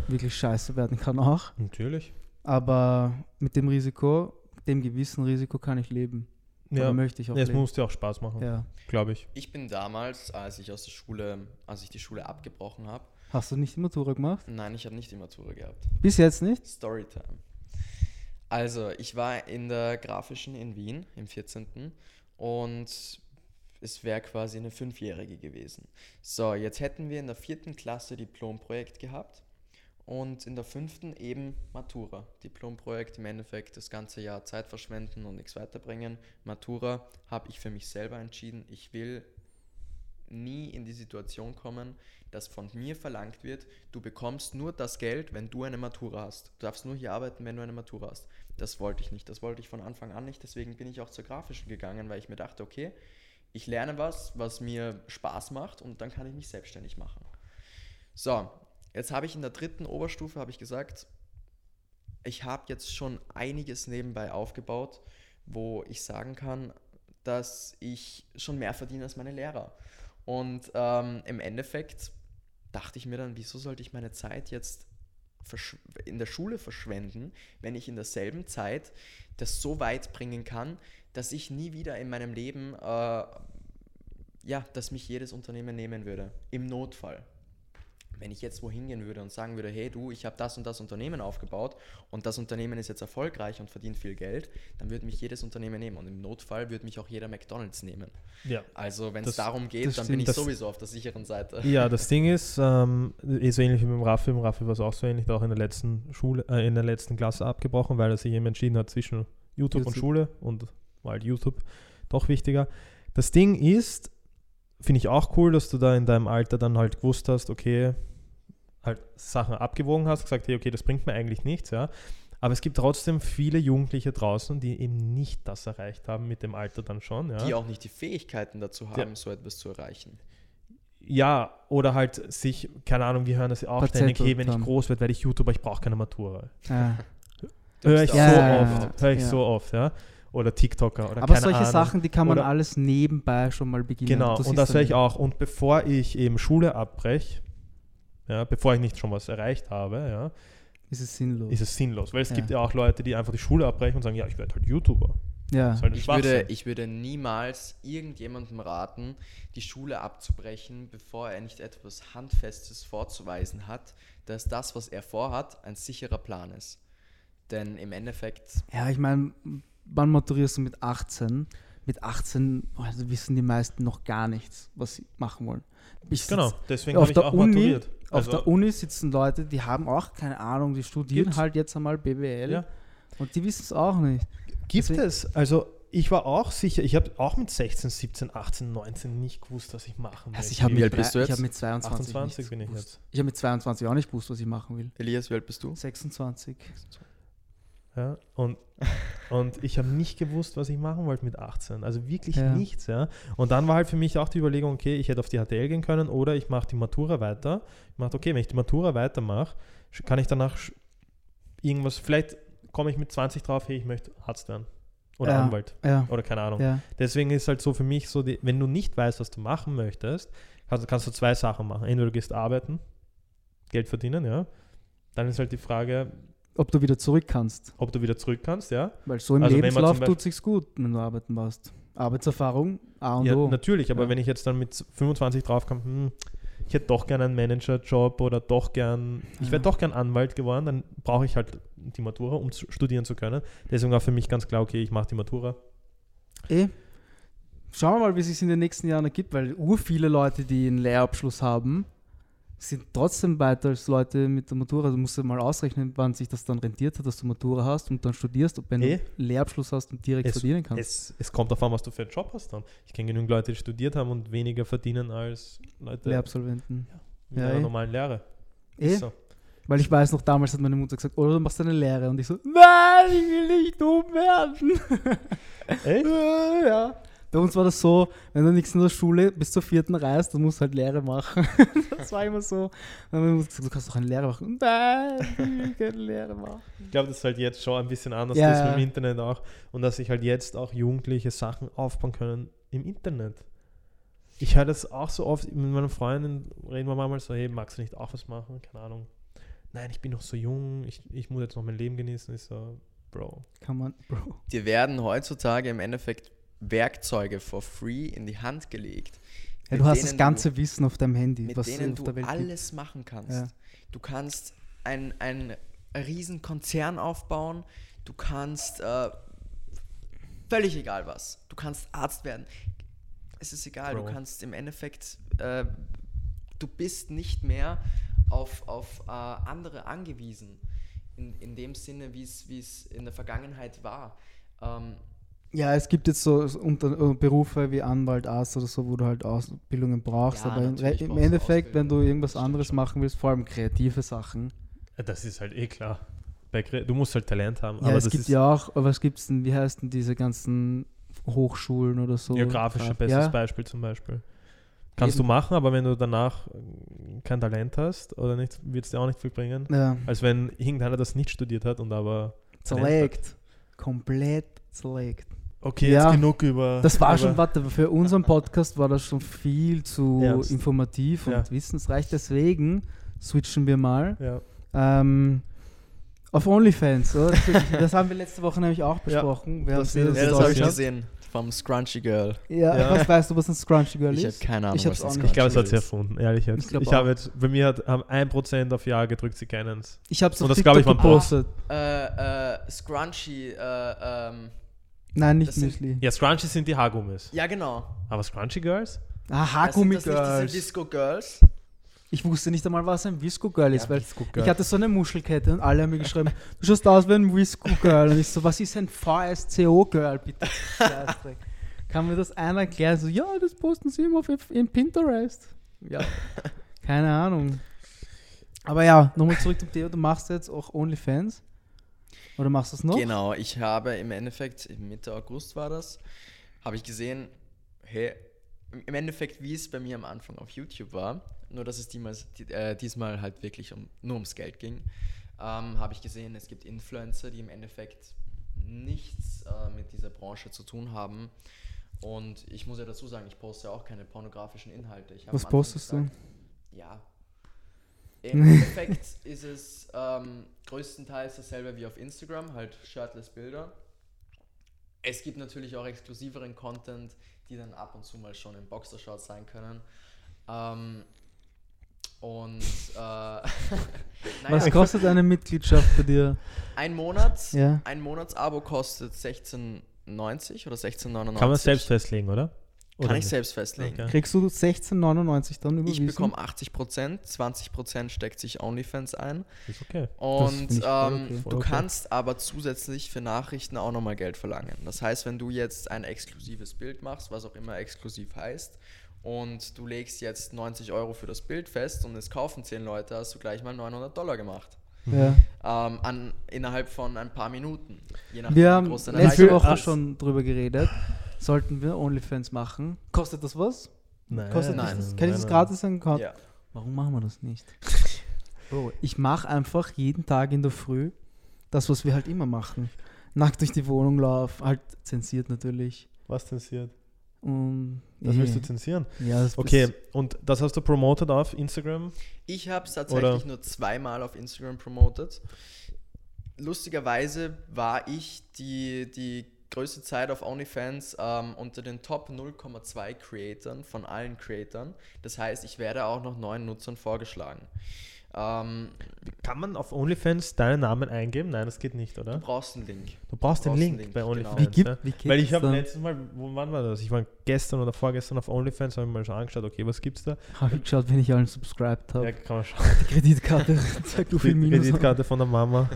wirklich scheiße werden kann auch. Natürlich. Aber mit dem Risiko, dem gewissen Risiko kann ich leben. Ja, Oder möchte ich auch es muss dir auch Spaß machen, Ja. glaube ich. Ich bin damals, als ich aus der Schule, als ich die Schule abgebrochen habe, Hast du nicht die Matura gemacht? nein, ich habe nicht die Matura gehabt. Bis jetzt nicht? Storytime. Also, ich war in der Grafischen in Wien im 14. und es wäre quasi eine Fünfjährige gewesen. So, jetzt hätten wir in der vierten Klasse Diplomprojekt gehabt und in der fünften eben Matura. Diplomprojekt im Endeffekt das ganze Jahr Zeit verschwenden und nichts weiterbringen. Matura habe ich für mich selber entschieden. Ich will nie in die Situation kommen, dass von mir verlangt wird, du bekommst nur das Geld, wenn du eine Matura hast. Du darfst nur hier arbeiten, wenn du eine Matura hast. Das wollte ich nicht. Das wollte ich von Anfang an nicht. Deswegen bin ich auch zur Grafischen gegangen, weil ich mir dachte, okay, ich lerne was, was mir Spaß macht und dann kann ich mich selbstständig machen. So, jetzt habe ich in der dritten Oberstufe habe ich gesagt, ich habe jetzt schon einiges nebenbei aufgebaut, wo ich sagen kann, dass ich schon mehr verdiene als meine Lehrer. Und ähm, im Endeffekt dachte ich mir dann, wieso sollte ich meine Zeit jetzt in der Schule verschwenden, wenn ich in derselben Zeit das so weit bringen kann, dass ich nie wieder in meinem Leben, äh, ja, dass mich jedes Unternehmen nehmen würde. Im Notfall. Wenn ich jetzt wohin gehen würde und sagen würde, hey du, ich habe das und das Unternehmen aufgebaut und das Unternehmen ist jetzt erfolgreich und verdient viel Geld, dann würde mich jedes Unternehmen nehmen und im Notfall würde mich auch jeder McDonald's nehmen. Ja. Also wenn es darum geht, dann bin stimmt. ich Das- sowieso auf der sicheren Seite. Ja, das Ding ist, ähm, eh so ähnlich wie mit dem Raffi. Im Raffi war es auch so ähnlich, der auch in der letzten Schule, äh, in der letzten Klasse abgebrochen, weil er sich eben entschieden hat zwischen YouTube, und YouTube. Schule und war halt YouTube doch wichtiger. Das Ding ist, finde ich auch cool, dass du da in deinem Alter dann halt gewusst hast, okay, halt Sachen abgewogen hast, gesagt, hey, okay, das bringt mir eigentlich nichts, ja. Aber es gibt trotzdem viele Jugendliche draußen, die eben nicht das erreicht haben mit dem Alter dann schon, ja. Die auch nicht die Fähigkeiten dazu haben, so etwas zu erreichen. Ja, oder halt sich, keine Ahnung, wir hören das ja auch ständig, hey, wenn ich groß werde, werde ich YouTuber, ich brauche keine Matura. Ja. Höre ich Ja, so ja, oft, ja. höre ich Ja. so oft, ja. Oder TikToker oder Aber keine solche Ahnung. Sachen, die kann man Oder- alles nebenbei schon mal beginnen. Genau, Du und das höre ich auch. Und bevor ich eben Schule abbreche, ja, bevor ich nicht schon was erreicht habe, ja, Ist es sinnlos. ist es sinnlos. Weil es Ja. gibt ja auch Leute, die einfach die Schule abbrechen und sagen, ja, ich werde halt YouTuber. ja. Das halt Ich würde, ich würde niemals irgendjemandem raten, die Schule abzubrechen, bevor er nicht etwas Handfestes vorzuweisen hat, dass das, was er vorhat, ein sicherer Plan ist. Denn im Endeffekt, ja, ich meine, wann maturierst du mit 18? Mit 18 also wissen die meisten noch gar nichts, was sie machen wollen. Ich Genau, deswegen auf habe ich der auch Uni- maturiert. Auf Also, der Uni sitzen Leute, die haben auch keine Ahnung, die studieren Gibt's. halt jetzt einmal BWL Ja. und die wissen es auch nicht. Gibt Deswegen- es, also ich war auch sicher, ich habe auch mit 16, 17, 18, 19 nicht gewusst, was ich machen will. Also ich habe Wie mit, alt bist du drei- ich jetzt? hab mit 22 28 nichts bin ich jetzt. Ich habe mit 22 auch nicht gewusst, was ich machen will. Elias, wie alt bist du? 26. Ja, und, und ich habe nicht gewusst, was ich machen wollte mit 18. Also wirklich Ja. nichts, ja. Und dann war halt für mich auch die Überlegung, okay, ich hätte auf die HTL gehen können oder ich mache die Matura weiter. Ich mache, okay, wenn ich die Matura weitermache, kann ich danach irgendwas, vielleicht komme ich mit 20 drauf, hey, ich möchte Arzt werden. Oder Ja. Anwalt. Ja, Oder keine Ahnung. Deswegen ist halt so für mich so, die, wenn du nicht weißt, was du machen möchtest, kannst, kannst du zwei Sachen machen. Entweder du gehst arbeiten, Geld verdienen, ja. Dann ist halt die Frage, Ob du wieder zurück kannst. ob du wieder zurück kannst, ja. Weil so im Also Lebenslauf tut sich's gut, wenn du arbeiten warst. Arbeitserfahrung, A und Ja, O. natürlich, aber Ja. wenn ich jetzt dann mit 25 draufkomme, hm, ich hätte doch gern einen Managerjob oder doch gern, ich Ja. wäre doch gern Anwalt geworden, dann brauche ich halt die Matura, um zu studieren zu können. Deswegen war für mich ganz klar, okay, ich mache die Matura. Eh. Schauen wir mal, wie es sich in den nächsten Jahren ergibt, weil ur viele Leute, die einen Lehrabschluss haben, sind trotzdem weiter als Leute mit der Matura. Du musst ja mal ausrechnen, wann sich das dann rentiert hat, dass du Matura hast und dann studierst, ob wenn Eh. du einen Lehrabschluss hast und direkt Es- verdienen kannst. Es, es kommt an, was du für einen Job hast dann. Ich kenne genügend Leute, die studiert haben und weniger verdienen als Leute Lehrabsolventen. mit Ja, einer eh. normalen Lehre. Eh. Ist so. Weil ich weiß noch, damals hat meine Mutter gesagt, oder du machst eine Lehre. Und ich so, nein, ich will nicht dumm werden. Echt? Ja. Bei uns war das so, wenn du nichts in der Schule bis zur vierten reist, dann musst du halt Lehre machen. das war immer so. Dann haben wir gesagt, du kannst doch eine Lehre machen. Nein, ich will keine Lehre machen. Ich glaube, das ist halt jetzt schon ein bisschen anders Ja, ist mit dem Internet auch. Und dass sich halt jetzt auch Jugendliche Sachen aufbauen können im Internet. Ich höre das auch so oft mit meinen Freunden, reden wir manchmal so, hey, magst du nicht auch was machen? Keine Ahnung. Nein, ich bin noch so jung, ich, ich muss jetzt noch mein Leben genießen. Ich so, Bro. Kann man, Bro. Dir werden heutzutage im Endeffekt Werkzeuge for free in die Hand gelegt. Ja, du hast das ganze Wissen auf deinem Handy, mit was denen auf du der Welt gibt. alles machen kannst. Ja. Du kannst ein, ein riesen Konzern aufbauen, du kannst äh, völlig egal was. Du kannst Arzt werden. Es ist egal, Bro. du kannst im Endeffekt, äh, du bist nicht mehr auf, auf äh, andere angewiesen. In, in dem Sinne, wie es wie es in der Vergangenheit war. Ähm, Ja, es gibt jetzt so äh, Berufe wie Anwalt, Arzt oder so, wo du halt Ausbildungen brauchst. Ja, aber im, im Endeffekt, wenn du irgendwas anderes machen willst, vor allem kreative Sachen. Ja, Das ist halt eh klar. Du musst halt Talent haben. Ja, aber es das gibt ist ja auch, was gibt's denn, wie heißt denn diese ganzen Hochschulen oder so? geografische Graf- bestes ja, Beispiel zum Beispiel. Kannst Eben. du machen, aber wenn du danach äh, kein Talent hast oder nicht, wird es dir auch nicht viel bringen. ja, Als wenn irgendeiner das nicht studiert hat und aber. zerlegt. Komplett zerlegt. Okay, Ja. jetzt genug über. Das war über, schon, warte, für unseren Podcast war das schon viel zu Ernst. informativ und Ja. wissensreich. Deswegen switchen wir mal Ja. ähm, auf OnlyFans. Oder? Das, das haben wir letzte Woche nämlich auch Ja. besprochen. Wir Das haben ist- das ja, das Story habe ich gesehen. Vom Scrunchy Girl. Ja, Ja. was weißt du, was ein Scrunchy Girl Ich habe ist? keine Ahnung, Ich hab's was ein. Ich glaube, es hat sie ist. erfunden, ehrlich jetzt. Ich Ich, habe jetzt, bei mir hat, haben 1% auf Ja gedrückt, sie kennen es. Ich habe es Und auf das glaub TikTok ich war ein Post. gepostet. Äh, äh, Scrunchy, äh, ähm, Nein, nicht Das sind- Müsli. Ja, Scrunchies sind die Haargummis. ja genau. Aber Scrunchy Girls? Ah, Das sind Haargummi das nicht diese Girls. Disco Girls? Ich wusste nicht einmal, was ein Visco Girl ist, Ja, weil Disco ich Girl. hatte so eine Muschelkette und alle haben mir geschrieben, du schaust aus wie ein Visco Girl. Und ich so, was ist ein VSCO Girl, bitte? Kann mir das einer erklären? So, ja, das posten sie immer auf in Pinterest. Ja, keine Ahnung. Aber ja, nochmal zurück zum Thema. Du machst jetzt auch OnlyFans? Oder machst du es noch? Genau, ich habe im Endeffekt, Mitte August war das, habe ich gesehen, hey, im Endeffekt, wie es bei mir am Anfang auf YouTube war, nur dass es diesmal, die- äh, diesmal halt wirklich um, nur ums Geld ging, ähm, habe ich gesehen, es gibt Influencer, die im Endeffekt nichts äh, mit dieser Branche zu tun haben. Und ich muss ja dazu sagen, ich poste ja auch keine pornografischen Inhalte. Was postest du? gesagt, Ja. Im Endeffekt ist es ähm, größtenteils dasselbe wie auf Instagram, halt shirtless Bilder. Es gibt natürlich auch exklusiveren Content, die dann ab und zu mal schon in Boxershorts sein können. Ähm, und äh, naja, Was kostet eine Mitgliedschaft bei dir? ein Monat, Ja. ein Monatsabo kostet 16,90 oder 16,99. Kann man selbst festlegen, oder? Kann Oder ich nicht? selbst festlegen. Okay. Kriegst du 16,99 dann Ich überwiesen? bekomme 80%, 20% steckt sich OnlyFans ein. Ist okay. Und ich ähm, okay. Du okay. kannst aber zusätzlich für Nachrichten auch nochmal Geld verlangen. Das heißt, wenn du jetzt ein exklusives Bild machst, was auch immer exklusiv heißt, und du legst jetzt 90 Euro für das Bild fest und es kaufen 10 Leute, hast du gleich mal 900 Dollar gemacht. Ja. Ähm, an, innerhalb von ein paar Minuten. Je nachdem, Wir wie haben groß deine letzte Woche ist. schon drüber geredet. Sollten wir OnlyFans machen? Kostet das was? Nein, Kostet nein, das? nein, Kann ich das nein. gratis an Account? Ja. Warum machen wir das nicht? Bro, ich mache einfach jeden Tag in der Früh das, was wir halt immer machen. Nackt durch die Wohnung laufen, halt zensiert natürlich. Was zensiert? Und Das eh, willst du zensieren? Ja, das Okay, und das hast du promotet auf Instagram? Ich habe es tatsächlich Oder- nur zweimal auf Instagram promotet. Lustigerweise war ich die, die größte Zeit auf OnlyFans ähm, unter den Top 0,2 Creatoren von allen Creatoren. Das heißt, ich werde auch noch neuen Nutzern vorgeschlagen. Ähm, Kann man auf OnlyFans deinen Namen eingeben? Nein, das geht nicht, du oder? brauchst einen Link. Du brauchst den brauchst Link, Link, bei genau. OnlyFans. Wie gibt- wie geht Weil ich habe letztes Mal, wo, wann war das? Ich war gestern oder vorgestern auf OnlyFans, habe ich mal schon angeschaut, okay, was gibt's da? Habe ich geschaut, wenn ich allen subscribed habe. Ja, kann man schauen. Die Kreditkarte zeigt, wie viel Minus. Kreditkarte von der Mama.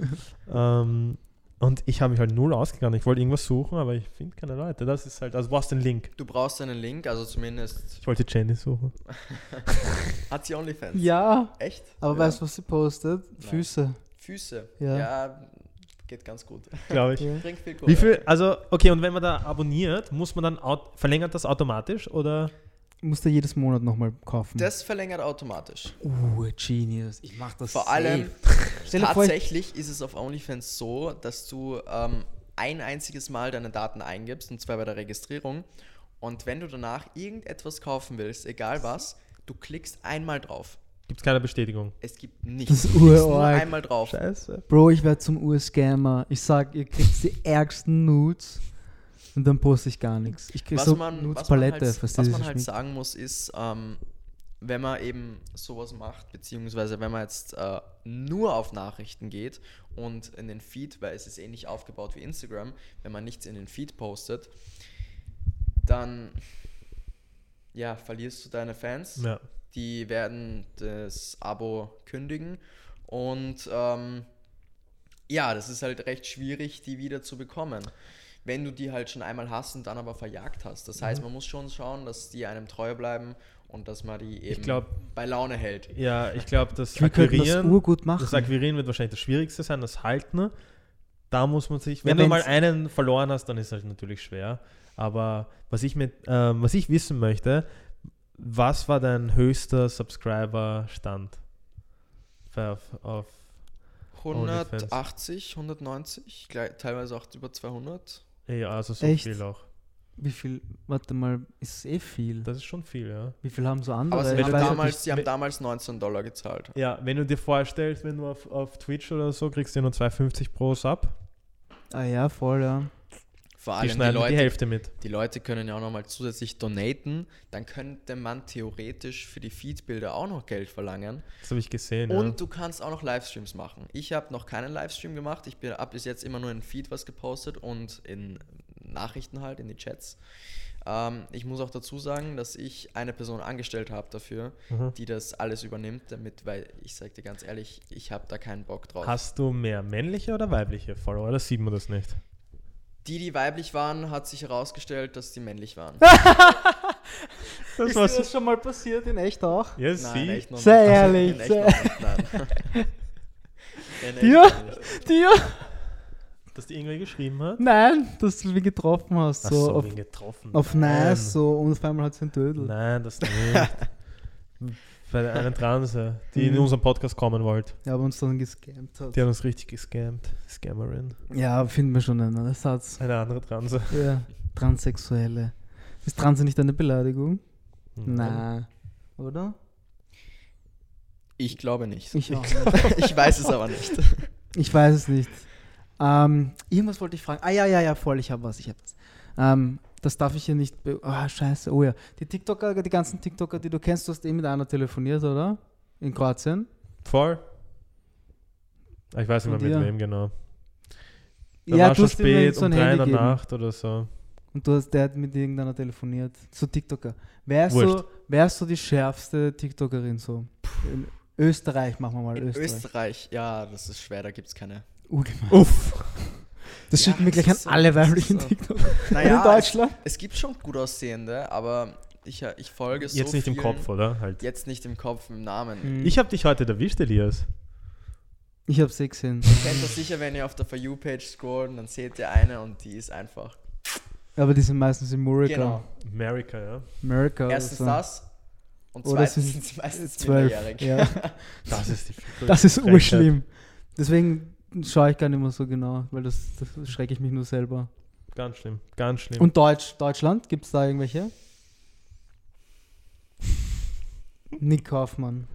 ähm, Und ich habe mich halt null ausgegangen. Ich wollte irgendwas suchen, aber ich finde keine Leute. Das ist halt, also du brauchst den Link. Du brauchst einen Link, also zumindest Ich wollte Jenny suchen. hat sie OnlyFans. Ja, Echt? aber ja. weißt du, was sie postet? Nein. Füße. Füße. Ja. Ja. geht ganz gut. Glaube ich. Ja. Bringt viel Kohle. Wie viel, also, okay, und wenn man da abonniert, muss man dann, verlängert das automatisch oder? Musst du jedes Monat nochmal kaufen. Das verlängert automatisch. uh, Genius. Ich mach das Vor safe. allem, tatsächlich ist es auf OnlyFans so, dass du ähm, ein einziges Mal deine Daten eingibst, und zwar bei der Registrierung. Und wenn du danach irgendetwas kaufen willst, egal was, du klickst einmal drauf. Gibt es keine Bestätigung? Es gibt nichts. Das ist nur einmal drauf. Scheiße. Bro, ich werde zum US-Scammer. Ich sag, ihr kriegt die ärgsten Nudes und dann poste ich gar nichts. Ich krieg Was so man, was man Nudes-Palette. halt, verstehst was man halt ich sagen muss, ist, ähm, wenn man eben sowas macht, beziehungsweise wenn man jetzt äh, nur auf Nachrichten geht und in den Feed, weil es ist ähnlich aufgebaut wie Instagram, wenn man nichts in den Feed postet, dann ja, verlierst du deine Fans. Ja. Die werden das Abo kündigen und ähm, ja, das ist halt recht schwierig, die wieder zu bekommen. Wenn du die halt schon einmal hast und dann aber verjagt hast. Das Mhm. heißt, man muss schon schauen, dass die einem treu bleiben und dass man die eben glaub- bei Laune hält. Ja, ich glaube, das Wir könnten das Akquirieren, urgut machen. das Akquirieren wird wahrscheinlich das Schwierigste sein, das Halten. Da muss man sich, wenn Ja, du mal einen verloren hast, dann ist es halt natürlich schwer. Aber was ich mit, ähm, was ich wissen möchte, was war dein höchster Subscriber-Stand? Auf, auf 180, 190, gleich- teilweise auch über 200. ja, also so Echt? viel auch. Wie viel, warte mal, ist eh viel. Das ist schon viel, ja. Wie viel haben so andere? Aber sie wenn haben, damals, sie haben wenn- damals 19 Dollar gezahlt. Ja, wenn du dir vorstellst, wenn du auf, auf Twitch oder so kriegst du nur 2,50 pro Sub, ah ja, voll, ja. Vor die allem die, schneiden die, Leute, Hälfte mit. die Leute können ja auch nochmal zusätzlich donaten. Dann könnte man theoretisch für die Feedbilder auch noch Geld verlangen. Das habe ich gesehen. Und ja. du kannst auch noch Livestreams machen. Ich habe noch keinen Livestream gemacht. Ich habe bis jetzt immer nur in Feed was gepostet und in Nachrichten halt, in die Chats. Ähm, ich muss auch dazu sagen, dass ich eine Person angestellt habe dafür, Mhm. die das alles übernimmt, damit, weil ich sage dir ganz ehrlich, ich habe da keinen Bock drauf. Hast du mehr männliche oder weibliche Follower? Oder sieht man das nicht? Die, die weiblich waren, hat sich herausgestellt, dass die männlich waren. Das ist dir das schon mal passiert in echt auch? Ja, Nein, sie. echt noch Sehr nicht. ehrlich, In echt sehr- noch nicht, nein. In echt Dir? noch nicht. Dir? Dass die irgendwie geschrieben hat? Nein, dass du ihn getroffen hast. Ach So, so, auf, wen getroffen. auf Nein. Nice so und auf einmal hat sie einen Dödel. Nein, das nicht. Bei der einen Transe, die in Mhm. unseren Podcast kommen wollte. Ja, aber uns dann gescampt hat. Die hat uns richtig gescammt. Scammerin. Ja, finden wir schon einen Ersatz. Eine andere Transe. Ja, Transsexuelle. Ist Transe nicht eine Beleidigung? Na, oder? Ich glaube nicht. Ich auch nicht. Ich weiß es aber nicht. Ich weiß es nicht. Ähm, irgendwas wollte ich fragen. Ah ja, ja, ja, voll, ich habe was, ich habe was. Ähm, das darf ich hier nicht. be- Ah, scheiße. Oh ja. Die TikToker, die ganzen TikToker, die du kennst, du hast eh mit einer telefoniert, oder? In Kroatien. Voll. Ich weiß nicht mehr mit wem genau. Da ja, war du schon spät, so um drei in der. Nacht oder so. Und du hast, der hat mit irgendeiner telefoniert. So TikToker. Wer ist, so, Wurscht. wer ist so die schärfste TikTokerin so? In Österreich machen wir mal In Österreich. Österreich, ja, das ist schwer, da gibt es keine. Uff. Das Ja, schicken wir gleich an so, alle weiblichen so. TikToker Naja, in Deutschland. Es, es gibt schon gut aussehende, aber ich, ich folge so Jetzt nicht im vielen- Kopf, oder? Halt. Jetzt nicht im Kopf, im Namen. Hm. Ich habe dich heute erwischt, Elias. Ich hab's eh gesehen. Ihr kennt das sicher, wenn ihr auf der For You-Page scrollt, dann seht ihr eine und die ist einfach. Aber die sind meistens in Murica. Genau. America, ja. America Erstens oder so. das und Oder zweitens sind sind sie meistens zwölf, minderjährig. ja. Das ist die Das ist urschlimm. Deswegen schaue ich gar nicht mehr so genau, weil das, das schrecke ich mich nur selber. Ganz schlimm, ganz schlimm. Und Deutsch, Deutschland, gibt es da irgendwelche? Nick Kaufmann.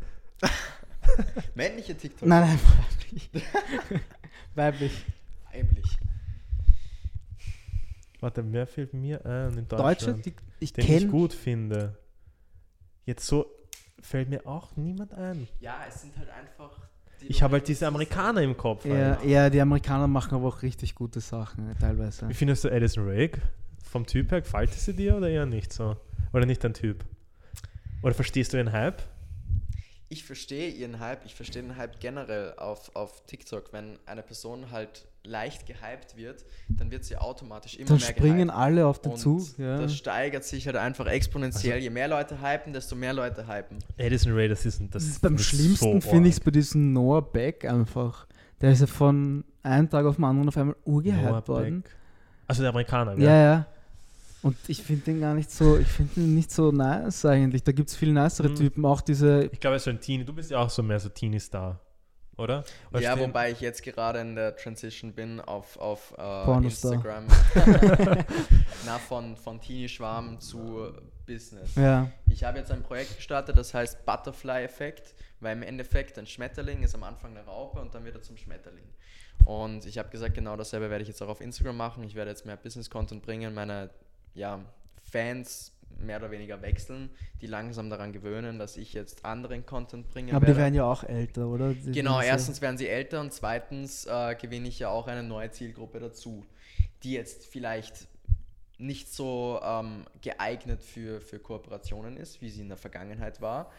Männliche TikTok. Nein, nein, weiblich. weiblich. Weiblich. Warte, wer fällt mir ein in Deutsche, Deutschland, die, ich den ich gut finde? Jetzt so fällt mir auch niemand ein. Ja, es sind halt einfach. Ich habe halt diese die- Amerikaner im Kopf. Ja, halt. ja, die Amerikaner machen aber auch richtig gute Sachen, teilweise. Wie findest du Addison Rake? Vom Typ her, gefällt sie dir oder eher nicht so? Oder nicht dein Typ? Oder verstehst du ihren Hype? Ich verstehe ihren Hype, ich verstehe den Hype generell auf, auf TikTok, wenn eine Person halt leicht gehypt wird, dann wird sie automatisch immer Dann mehr springen gehypt. alle auf den Und Zug. Ja. das steigert sich halt einfach exponentiell. Also- Je mehr Leute hypen, desto mehr Leute hypen. Addison Ray, das ist, das Beim ist schlimmsten so finde ich es bei diesem Noah Beck einfach. Der ist ja von einem Tag auf den anderen auf einmal Noah urgehypt worden. Beck. Also der Amerikaner, gell? Ja, ja. Und ich finde den gar nicht so, ich finde den nicht so nice eigentlich. Da gibt es viel nicere Mhm. Typen. Auch diese, Ich glaube, er ist so ein Teenie. Du bist ja auch so mehr so Teenie-Star, oder? Oder ja, wobei ich jetzt gerade in der Transition bin auf, auf äh. Instagram. Na, von, von Teenie-Schwarm zu Business. ja, Ich habe jetzt ein Projekt gestartet, das heißt Butterfly-Effekt, weil im Endeffekt ein Schmetterling ist am Anfang eine Raupe und dann wird er zum Schmetterling. Und ich habe gesagt, genau dasselbe werde ich jetzt auch auf Instagram machen. Ich werde jetzt mehr Business-Content bringen, meine ja, Fans mehr oder weniger wechseln, die langsam daran gewöhnen, dass ich jetzt anderen Content bringe. aber die werden ja auch älter, oder? Die Genau, erstens werden sie älter und zweitens äh, gewinne ich ja auch eine neue Zielgruppe dazu, die jetzt vielleicht nicht so ähm, geeignet für, für Kooperationen ist, wie sie in der Vergangenheit war,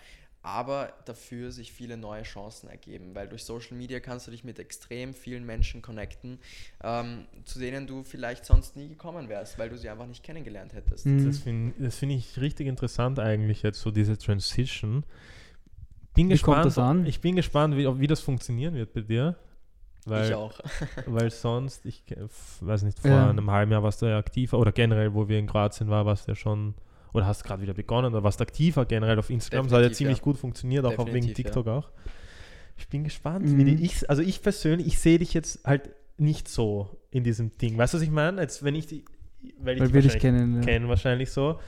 aber dafür sich viele neue Chancen ergeben, weil durch Social Media kannst du dich mit extrem vielen Menschen connecten, ähm, zu denen du vielleicht sonst nie gekommen wärst, weil du sie einfach nicht kennengelernt hättest. Mhm. Das finde das find ich richtig interessant eigentlich jetzt, so diese Transition. Bin Wie kommt gespannt, das an? Ich bin gespannt, wie, wie das funktionieren wird bei dir. Weil, ich auch. weil sonst, ich weiß nicht, vor Ja. einem halben Jahr warst du ja aktiver oder generell, wo wir in Kroatien waren, warst du ja schon, oder hast gerade wieder begonnen oder warst aktiver generell auf Instagram. Das hat ja ziemlich ja. gut funktioniert, auch, auch wegen Definitiv, ja. TikTok auch. Ich bin gespannt, Mhm. wie die ich, also ich persönlich, ich sehe dich jetzt halt nicht so in diesem Ding. Weißt du, was ich meine? Als wenn ich die, weil ich Weil dich wir dich wahrscheinlich kennen. Ja. kennen wahrscheinlich so.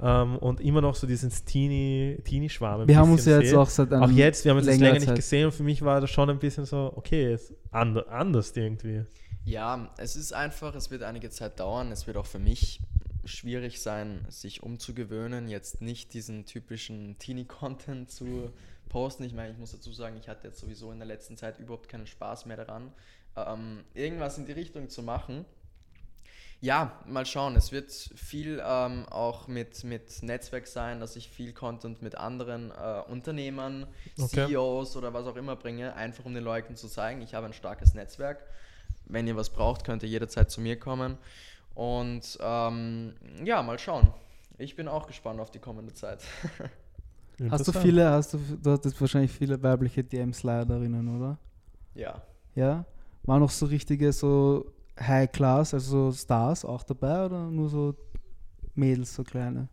Ähm, und immer noch so diesen Teenie- Teenie-Schwarm. ein Wir haben uns ja jetzt auch seit einem Auch jetzt, wir haben uns längerer länger nicht gesehen und für mich war das schon ein bisschen so, okay, ist and anders irgendwie. Ja, es ist einfach, es wird einige Zeit dauern. Es wird auch für mich schwierig sein, sich umzugewöhnen, jetzt nicht diesen typischen Teenie-Content zu posten. Ich meine, ich muss dazu sagen, ich hatte jetzt sowieso in der letzten Zeit überhaupt keinen Spaß mehr daran, ähm, irgendwas in die Richtung zu machen. Ja, mal schauen. Es wird viel ähm, auch mit, mit Netzwerk sein, dass ich viel Content mit anderen äh, Unternehmern, Okay. CEOs oder was auch immer bringe, einfach um den Leuten zu zeigen, ich habe ein starkes Netzwerk. Wenn ihr was braucht, könnt ihr jederzeit zu mir kommen. Und ähm, ja, mal schauen. Ich bin auch gespannt auf die kommende Zeit. Hast du viele, hast du, du hattest wahrscheinlich viele weibliche DM-Sliderinnen, oder? ja. Ja? Waren noch so richtige, so High Class, also so Stars auch dabei oder nur so Mädels, so kleine?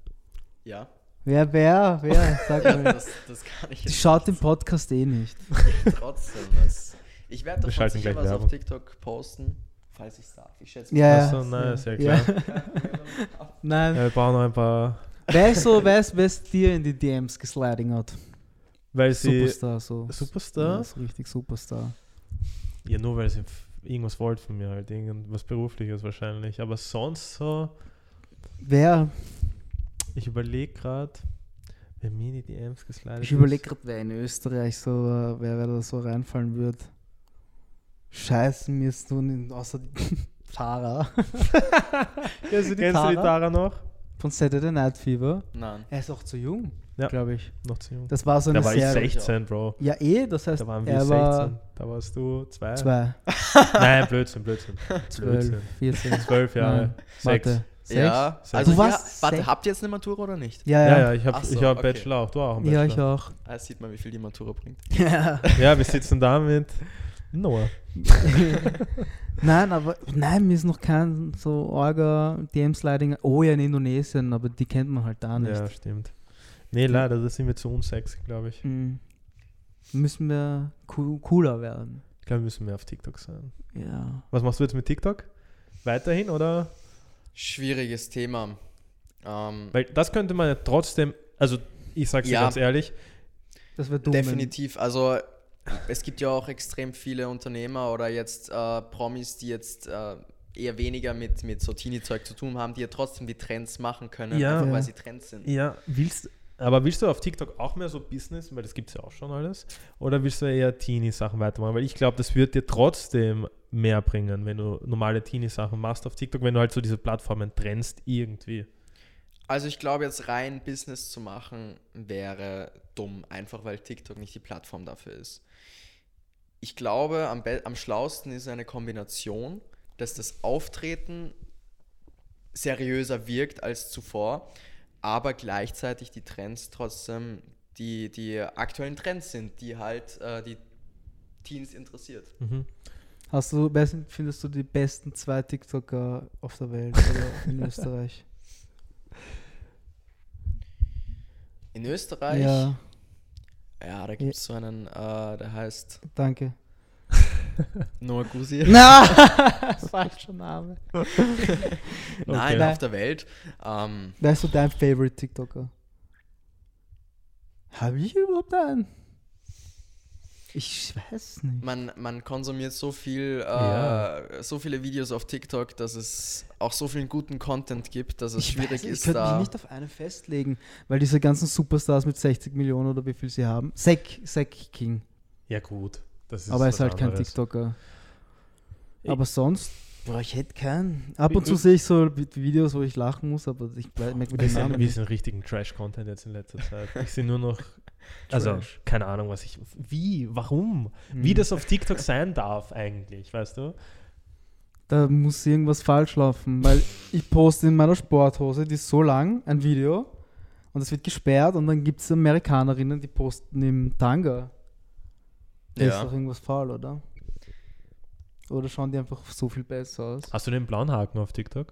Ja. Wer, wer, wer? Sag mal. Das, das kann ich Die jetzt schaut den Podcast eh nicht. trotzdem. Was. Ich werde davon schalten sicher was auf Werbung. TikTok posten, falls ich es darf. Ich schätze Ja, ja. Achso, nein, sehr Ja. klar. Nein. Ja, wir brauchen noch ein paar, Wer ist so, wer ist, wer ist dir in die DMs gesliding hat? weil sie Superstar, so. Superstar? Ja, so richtig Superstar. Ja, nur weil sie irgendwas wollt von mir halt, irgendwas berufliches wahrscheinlich. Aber sonst so, Wer? ich überlege gerade, wer mir in die DMs geslidet Ich überlege gerade, wer in Österreich so, äh, wer, wer da so reinfallen wird. Scheiße, mir ist nun in, außer die Tara. Kennst du die Kennst Tara? du die Tara noch? Von Saturday Night Fever. Nein. Er ist auch zu jung, Ja. glaube ich. Noch zu jung. Das war so eine Da war ich Serie. 16, Bro. Ja, eh, das heißt, Da waren wir er 16. war Da warst du zwei. zwei, Nein, Blödsinn, Blödsinn. zwölf, Blödsinn. 14. Zwölf Jahre. Sechs. Warte, sechs? Ja, Sechs. also Du ja, warst warte, sech- habt ihr jetzt eine Matura oder nicht? Ja, Ja, ja. ja, ich habe so, ich hab okay. Bachelor auch. Du auch einen Ja, ich Bachelor. auch. Da sieht man, wie viel die Matura bringt. Ja. Ja, wir sitzen da mit Noah. nein, aber nein, mir ist noch kein so Orga DM-Sliding. Oh ja, in Indonesien, aber die kennt man halt da nicht. Ja, stimmt. Nee, leider, das sind wir zu unsexy, glaube ich. Mhm. Müssen wir coo- cooler werden. Ich glaube, wir müssen mehr auf TikTok sein. Ja. Was machst du jetzt mit TikTok? Weiterhin oder? Schwieriges Thema. Ähm, Weil das könnte man ja trotzdem, also ich sag's dir Ja. ganz ehrlich, Das wäre dumm. Definitiv. Also es gibt ja auch extrem viele Unternehmer oder jetzt äh, Promis, die jetzt äh, eher weniger mit, mit so Teenie-Zeug zu tun haben, die ja trotzdem die Trends machen können, Ja. einfach Ja. weil sie Trends sind. ja, willst, aber willst du auf TikTok auch mehr so Business, weil das gibt's ja auch schon alles, oder willst du eher Teenie-Sachen weitermachen? Weil ich glaube, das wird dir trotzdem mehr bringen, wenn du normale Teenie-Sachen machst auf TikTok, wenn du halt so diese Plattformen trennst irgendwie. Also ich glaube jetzt rein Business zu machen wäre dumm, einfach weil TikTok nicht die Plattform dafür ist. Ich glaube, am, am schlausten ist eine Kombination, dass das Auftreten seriöser wirkt als zuvor, aber gleichzeitig die Trends trotzdem die, die aktuellen Trends sind, die halt äh, die Teens interessiert. Mhm. Hast du, wer sind, findest du die besten zwei TikToker auf der Welt oder in Österreich? In Österreich, Ja, ja, da gibt es so einen, äh, der heißt danke. Noah Gusi. Na, falscher Name. Nein, Okay. auf der Welt. Ähm, Wer ist so dein Favorite TikToker? Habe ich überhaupt einen? Ich weiß nicht. man, man konsumiert so viel, äh, Ja. so viele Videos auf TikTok, dass es auch so viel guten Content gibt, dass es Ich schwierig weiß, ist, ich könnte mich nicht auf eine festlegen, weil diese ganzen Superstars mit 60 Millionen oder wie viel sie haben. Zack, Zack King. Ja, gut. Das ist aber er ist halt kein anderes. TikToker. Ich- Aber sonst, boah, ich hätte keinen. Ab und zu sehe ich so Vi- Videos, wo ich lachen muss, aber ich merke mir den Namen wir sind richtigen Trash-Content jetzt in letzter Zeit. Ich sehe nur noch, also Trash. keine Ahnung, was ich, wie, warum, wie Hm. das auf TikTok sein darf eigentlich, weißt du? Da muss irgendwas falsch laufen, weil ich poste in meiner Sporthose, die ist so lang, ein Video und es wird gesperrt und dann gibt es Amerikanerinnen, die posten im Tanga. Da ist Ja. doch irgendwas faul, oder? Oder schauen die einfach so viel besser aus? Hast du den blauen Haken auf TikTok?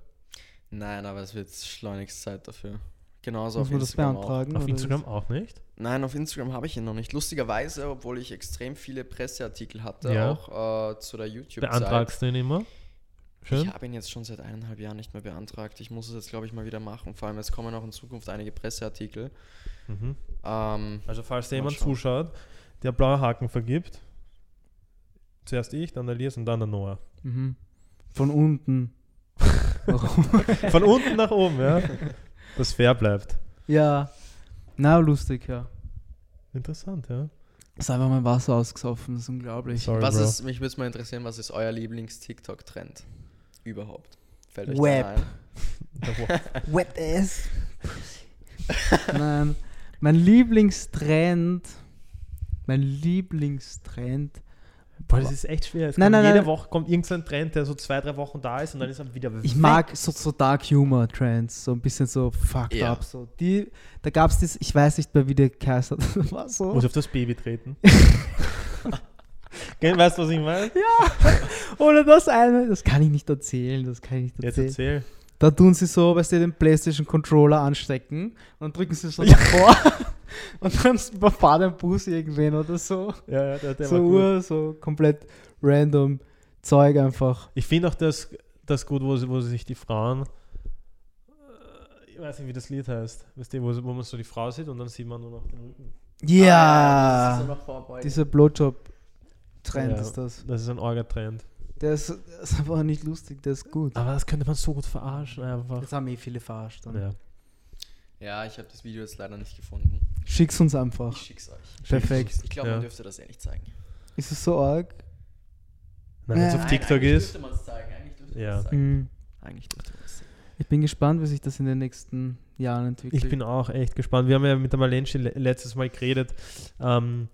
Nein, aber es wird schleunigst Zeit dafür. Genauso Muss auf man das Instagram auch. beantragen? Auf oder Instagram auch nicht? Nein, auf Instagram habe ich ihn noch nicht. Lustigerweise, obwohl ich extrem viele Presseartikel hatte, Ja. auch äh, zu der YouTube-Zeit. Beantragst du ihn immer? Ich Schön. habe ihn jetzt schon seit eineinhalb Jahren nicht mehr beantragt. Ich muss es jetzt, glaube ich, mal wieder machen. Vor allem, es kommen auch in Zukunft einige Presseartikel. Mhm. Ähm, Also falls jemand schauen. zuschaut, der blaue Haken vergibt, zuerst ich, dann der Elias und dann der Noah. Mhm. Von unten. Warum? Von unten nach oben, ja. Das fair bleibt. ja. Na, lustig, ja. Interessant, ja. Ist einfach mein Wasser ausgesoffen, das ist unglaublich. Sorry, was Bro. ist, mich würde es mal interessieren, was ist euer Lieblings-TikTok-Trend überhaupt? Fällt euch Web. ein? Wet ass. Nein. Mein Lieblingstrend. Mein Lieblingstrend. Boah, das ist echt schwer. Es Nein, kommt nein, jede nein. Woche kommt irgendein Trend, der so zwei, drei Wochen da ist und dann ist er wieder Ich weg. mag so, so Dark Humor Trends, so ein bisschen so fucked Ja. up. So. Die, da gab es das, ich weiß nicht mehr, wie der. Das war so. Muss auf das Baby treten. Weißt du, was ich meine? Oder das eine, das kann ich nicht erzählen, das kann ich nicht Jetzt erzählen. erzähl. Da tun sie so, weißt du, den PlayStation Controller anstecken und dann drücken sie so nach vor und dann überfahrt ein Bus irgendwen oder so. Ja, ja, der, der so ur, so komplett random Zeug einfach. Ich finde auch das, das gut, wo, sie, wo sich die Frauen, äh, ich weiß nicht, wie das Lied heißt, weißt du, wo, sie- wo man so die Frau sieht und dann sieht man nur noch den Rücken. Ja, so noch vorbei. dieser Blowjob-Trend Ja. ist das. Das ist ein Orga-Trend. Der ist, der ist aber nicht lustig, der ist gut. Aber das könnte man so gut verarschen einfach. Das haben eh viele verarscht. Dann. Ja. Ja, ich habe das Video jetzt leider nicht gefunden. Schick's uns einfach. Ich schick's euch. Perfekt. Ich glaube, Ja. man dürfte das eh nicht zeigen. Ist es so arg? Nein, wenn es Ja. auf TikTok eigentlich ist. dürfte man es zeigen. Eigentlich dürfte Ja. man es zeigen. Mhm. Eigentlich dürfte man es zeigen. Ich bin gespannt, wie sich das in den nächsten Jahren entwickelt. Ich bin auch echt gespannt. Wir haben ja mit der Malenci le letztes Mal geredet. Ähm,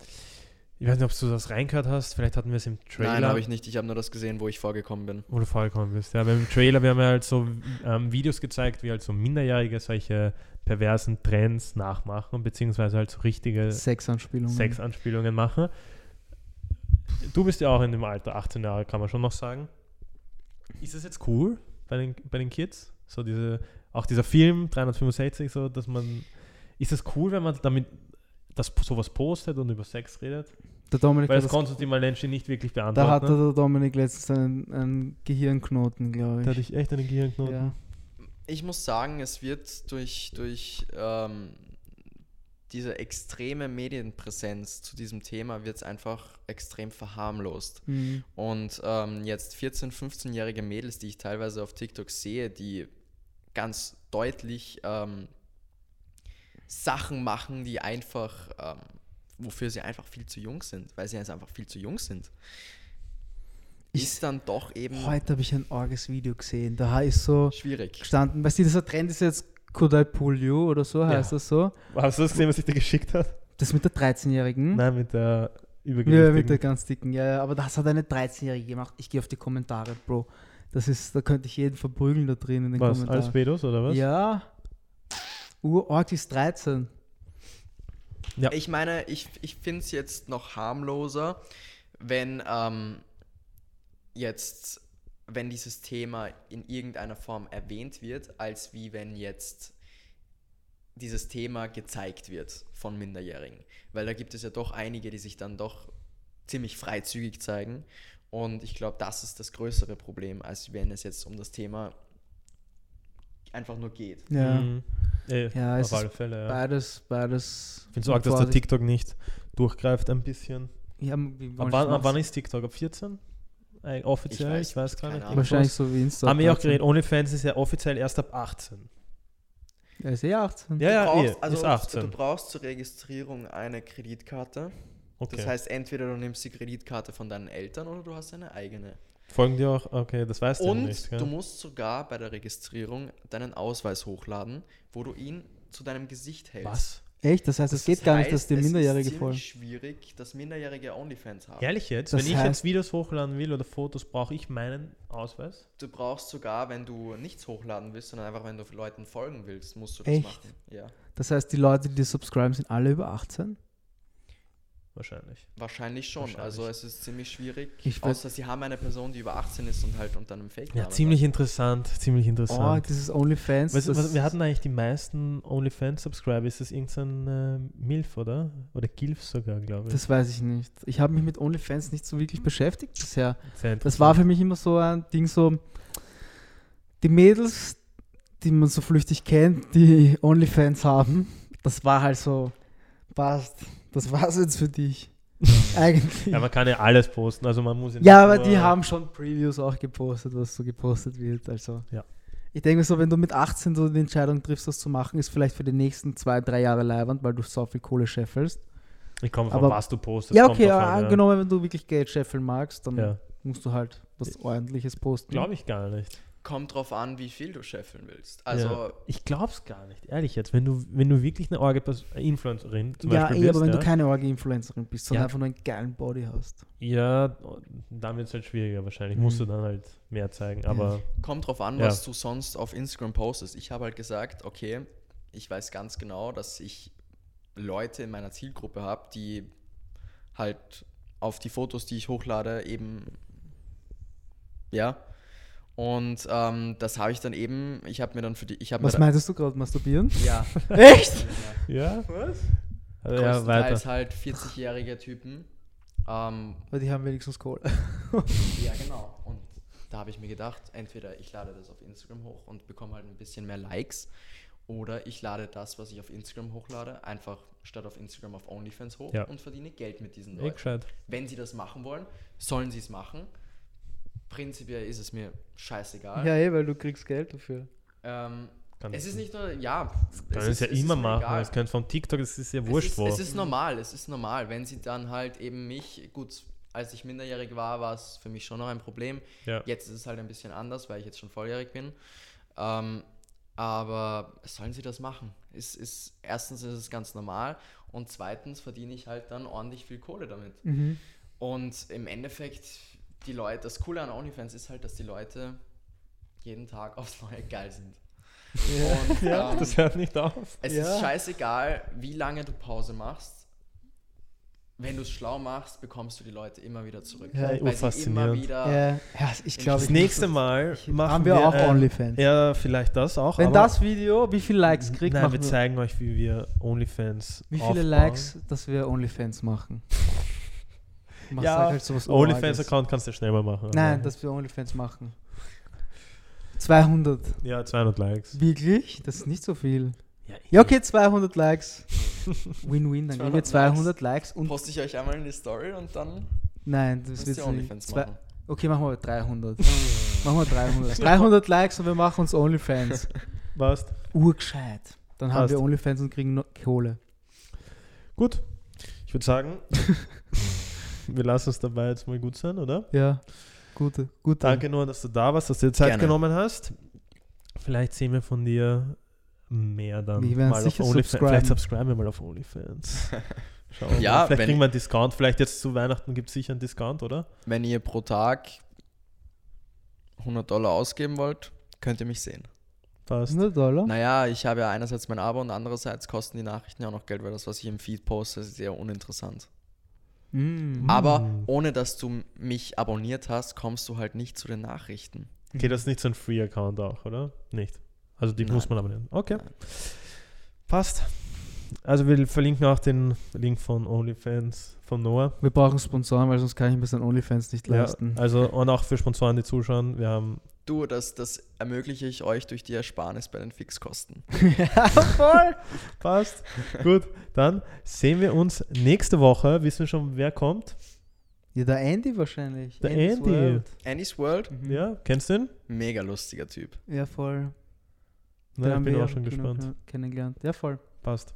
ich weiß nicht, ob du das reingehört hast. Vielleicht hatten wir es im Trailer. Nein, habe ich nicht. Ich habe nur das gesehen, wo ich vorgekommen bin. Wo du vorgekommen bist. Ja, beim Trailer, wir haben ja halt so ähm, Videos gezeigt, wie halt so Minderjährige solche perversen Trends nachmachen, beziehungsweise halt so richtige Sexanspielungen. Sexanspielungen machen. Du bist ja auch in dem Alter, 18 Jahre, kann man schon noch sagen. Ist das jetzt cool bei den, bei den Kids? So diese, auch dieser Film 365, so, dass man. Ist das cool, wenn man damit das sowas postet und über Sex redet? Der Dominik Weil das das, konntest du die Malenci nicht wirklich da beantworten. hatte ne? der Dominik letztens einen, einen Gehirnknoten, glaube Da hatte ich. ich echt einen Gehirnknoten. Ja. Ich muss sagen, es wird durch, durch ähm, diese extreme Medienpräsenz zu diesem Thema wird es einfach extrem verharmlost. Mhm. Und ähm, jetzt 14-, 15-jährige Mädels, die ich teilweise auf TikTok sehe, die ganz deutlich ähm, Sachen machen, die einfach, ähm, wofür sie einfach viel zu jung sind, weil sie jetzt einfach viel zu jung sind, Ich- ist dann doch eben Heute habe ich ein orges Video gesehen. Da ist so schwierig. gestanden, weißt du, dieser Trend ist jetzt Could I pull you oder so, heißt Ja. das so. Hast du das gesehen, was ich dir geschickt habe? Das mit der 13-Jährigen. Nein, mit der Ja, Übergewichtigen. mit der ganz dicken. Ja, ja, aber das hat eine 13-Jährige gemacht. Ich gehe auf die Kommentare, Bro. Das ist, da könnte ich jeden verprügeln da drin in den was, Kommentaren. als Pedos oder was? Ja. Urort ist 13. Ja. Ich meine, ich, ich finde es jetzt noch harmloser, wenn ähm, jetzt, wenn dieses Thema in irgendeiner Form erwähnt wird, als wie wenn jetzt dieses Thema gezeigt wird von Minderjährigen. Weil da gibt es ja doch einige, die sich dann doch ziemlich freizügig zeigen. Und ich glaube, das ist das größere Problem, als wenn es jetzt um das Thema einfach nur geht. Ja. Mhm. Eh, Ja, auf alle Fälle, ja. Beides, beides. Ich finde es arg, dass der. TikTok nicht durchgreift ein bisschen. Ja, Ab wann, ab wann ist TikTok? Ab 14? Äh, offiziell? Ich Ich weiß, weiß, gar keine nicht. Ahnung. Wahrscheinlich so wie Insta. Haben wir auch 13. geredet, OnlyFans ist ja offiziell erst ab 18. Ja, ist eh 18. Ja, ja, du eh, brauchst, also, ist 18. Du brauchst zur Registrierung eine Kreditkarte. Okay. Das heißt, entweder du nimmst die Kreditkarte von deinen Eltern oder du hast eine eigene. Folgen die auch? Okay, das weißt du Und nicht. Gell? du musst sogar bei der Registrierung deinen Ausweis hochladen, wo du ihn zu deinem Gesicht hältst. Was? Echt? Das heißt, es geht gar nicht, dass die es Minderjährige ist folgen. ziemlich schwierig, dass Minderjährige Onlyfans haben. Ehrlich jetzt? Das Wenn ich heißt- jetzt Videos hochladen will oder Fotos, brauche ich meinen Ausweis? Du brauchst sogar, wenn du nichts hochladen willst, sondern einfach, wenn du Leuten folgen willst, musst du das Echt? machen. Ja, Das heißt, die Leute, die subscriben, sind alle über 18? Wahrscheinlich. wahrscheinlich schon. Wahrscheinlich. Also es ist ziemlich schwierig. Ich weiß- außer sie haben eine Person, die über 18 ist und halt unter einem fake Ja, ziemlich interessant. Ziemlich Oh, interessant. dieses OnlyFans. das, was, wir hatten eigentlich die meisten OnlyFans-Subscriber. Ist das irgendein äh, MILF, oder? Oder GILF sogar, glaube ich. das weiß ich nicht. Ich habe mich mit OnlyFans nicht so wirklich beschäftigt bisher. Sehr Das war für mich immer so ein Ding, so die Mädels, die man so flüchtig kennt, die OnlyFans haben, das war halt so, passt, das war's jetzt für dich. Eigentlich. Ja, man kann ja alles posten. Also man muss Ja, nicht aber die haben schon Previews auch gepostet, was so gepostet wird. Also Ja. ich denke mir so, wenn du mit 18 so die Entscheidung triffst, das zu machen, ist vielleicht für die nächsten zwei, drei Jahre leibend, weil du so viel Kohle scheffelst. Ich komme von aber- was du postest. ja, okay, ja, an, ja. angenommen, wenn du wirklich Geld scheffeln magst, dann Ja, musst du halt was ordentliches posten. glaube ich gar nicht. Kommt drauf an, wie viel du scheffeln willst. Also ja. Ich glaube es gar nicht, ehrlich jetzt. Wenn du, wenn du wirklich eine Orge Influencerin zum ja, Beispiel eh, bist, aber wenn ja, du keine Orgi-Influencerin bist, sondern Ja. einfach nur einen geilen Body hast. ja, dann wird es halt schwieriger wahrscheinlich. Mhm. Musst du dann halt mehr zeigen. Aber kommt drauf an, Ja. was du sonst auf Instagram postest. Ich habe halt gesagt, okay, ich weiß ganz genau, dass ich Leute in meiner Zielgruppe habe, die halt auf die Fotos, die ich hochlade, eben ja. Und ähm, das habe ich dann eben, ich habe mir dann für die, ich habe Was meintest du gerade, masturbieren? ja, Echt? ja, Was? also, ja weiter. halt 40-jährige Typen. Ähm, Weil die haben wenigstens Kohle. Ja, genau. Und da habe ich mir gedacht, entweder ich lade das auf Instagram hoch und bekomme halt ein bisschen mehr Likes oder ich lade das, was ich auf Instagram hochlade, einfach statt auf Instagram auf OnlyFans hoch Ja. und verdiene Geld mit diesen Leuten. Wenn sie das machen wollen, sollen sie es machen. Prinzipiell ist es mir scheißegal. Ja, eh, weil du kriegst Geld dafür. Ähm, Kann- es ist nicht nur, ja, Können es ja ist immer machen. egal. Es können vom TikTok, das ist ja Es wurscht ist, wo. es ist normal, es ist normal. Wenn sie dann halt eben mich, gut, als ich minderjährig war, war es für mich schon noch ein Problem. Ja. Jetzt ist es halt ein bisschen anders, weil ich jetzt schon volljährig bin. Ähm, aber sollen sie das machen? Ist, ist, erstens ist es ganz normal und zweitens verdiene ich halt dann ordentlich viel Kohle damit. Mhm. Und im Endeffekt, die Leute, das Coole an OnlyFans ist halt, dass die Leute jeden Tag aufs Neue geil sind. Und, ja, ähm, das hört nicht auf. es Ja. ist scheißegal, wie lange du Pause machst. Wenn du es schlau machst, bekommst du die Leute immer wieder zurück. Ja, weil sie immer faszinierend. wieder. Ja, ja, ich glaube, Das nächste Mal machen haben wir auch ein- OnlyFans. Ja, vielleicht das auch. Wenn aber- das Video, wie viele Likes kriegt, Nein, wir wir- zeigen euch, wie wir OnlyFans wie viele aufbauen. Likes, dass wir OnlyFans machen. Ja, sag halt sowas. OnlyFans-Account kannst du schnell mal machen. Nein, dass wir OnlyFans machen. 200. Ja, 200 Likes. Wirklich? Das ist nicht so viel. Ja, Ja, okay, 200 Likes. Win-win, dann geben wir 200 200 Likes und. Poste ich euch einmal in die Story und dann Nein, das wird. OnlyFans Zwei, machen. okay, machen wir 300. machen wir 300. 300 Likes und wir machen uns OnlyFans. Passt. Urgescheit. Dann haben Passt. wir OnlyFans und kriegen noch Kohle. Gut. Ich würde sagen, wir lassen es dabei jetzt mal gut sein, oder? Ja, gute, gute. Danke nur, dass du da warst, dass du dir Zeit Gerne. genommen hast. Vielleicht sehen wir von dir mehr dann Wir werden mal auf OnlyFans. subscriben. Vielleicht subscriben wir mal auf OnlyFans. Schauen wir Ja, mal. Vielleicht kriegen wir einen Discount. Vielleicht jetzt zu Weihnachten gibt es sicher einen Discount, oder? Wenn ihr pro Tag 100 Dollar ausgeben wollt, könnt ihr mich sehen. Passt. 100 Dollar? Naja, ich habe ja einerseits mein Abo und andererseits kosten die Nachrichten ja auch noch Geld, weil das, was ich im Feed poste, ist sehr uninteressant. Mm. Aber ohne dass du mich abonniert hast, kommst du halt nicht zu den Nachrichten. Okay, das ist nicht so ein Free-Account auch, oder? Nicht. Also die Nein. muss man abonnieren. Okay. Nein. Passt. Also wir verlinken auch den Link von OnlyFans von Noah. Wir brauchen Sponsoren, weil sonst kann ich mir so ein OnlyFans nicht Ja, leisten. also und auch für Sponsoren, die zuschauen. Wir haben Du, das, das ermögliche ich euch durch die Ersparnis bei den Fixkosten. ja, voll. Passt. Gut, dann sehen wir uns nächste Woche. Wissen wir schon, wer kommt? Ja, der Andy wahrscheinlich. Der Andy's Andy. World. Andy's World, Mhm. Ja, kennst du ihn? mega lustiger Typ. Ja, voll. Na, Den ich bin auch ja schon gespannt. ke- Kennengelernt. Ja, voll. Passt.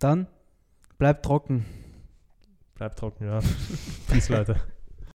Dann bleibt trocken. Bleibt trocken, ja. Peace, Leute.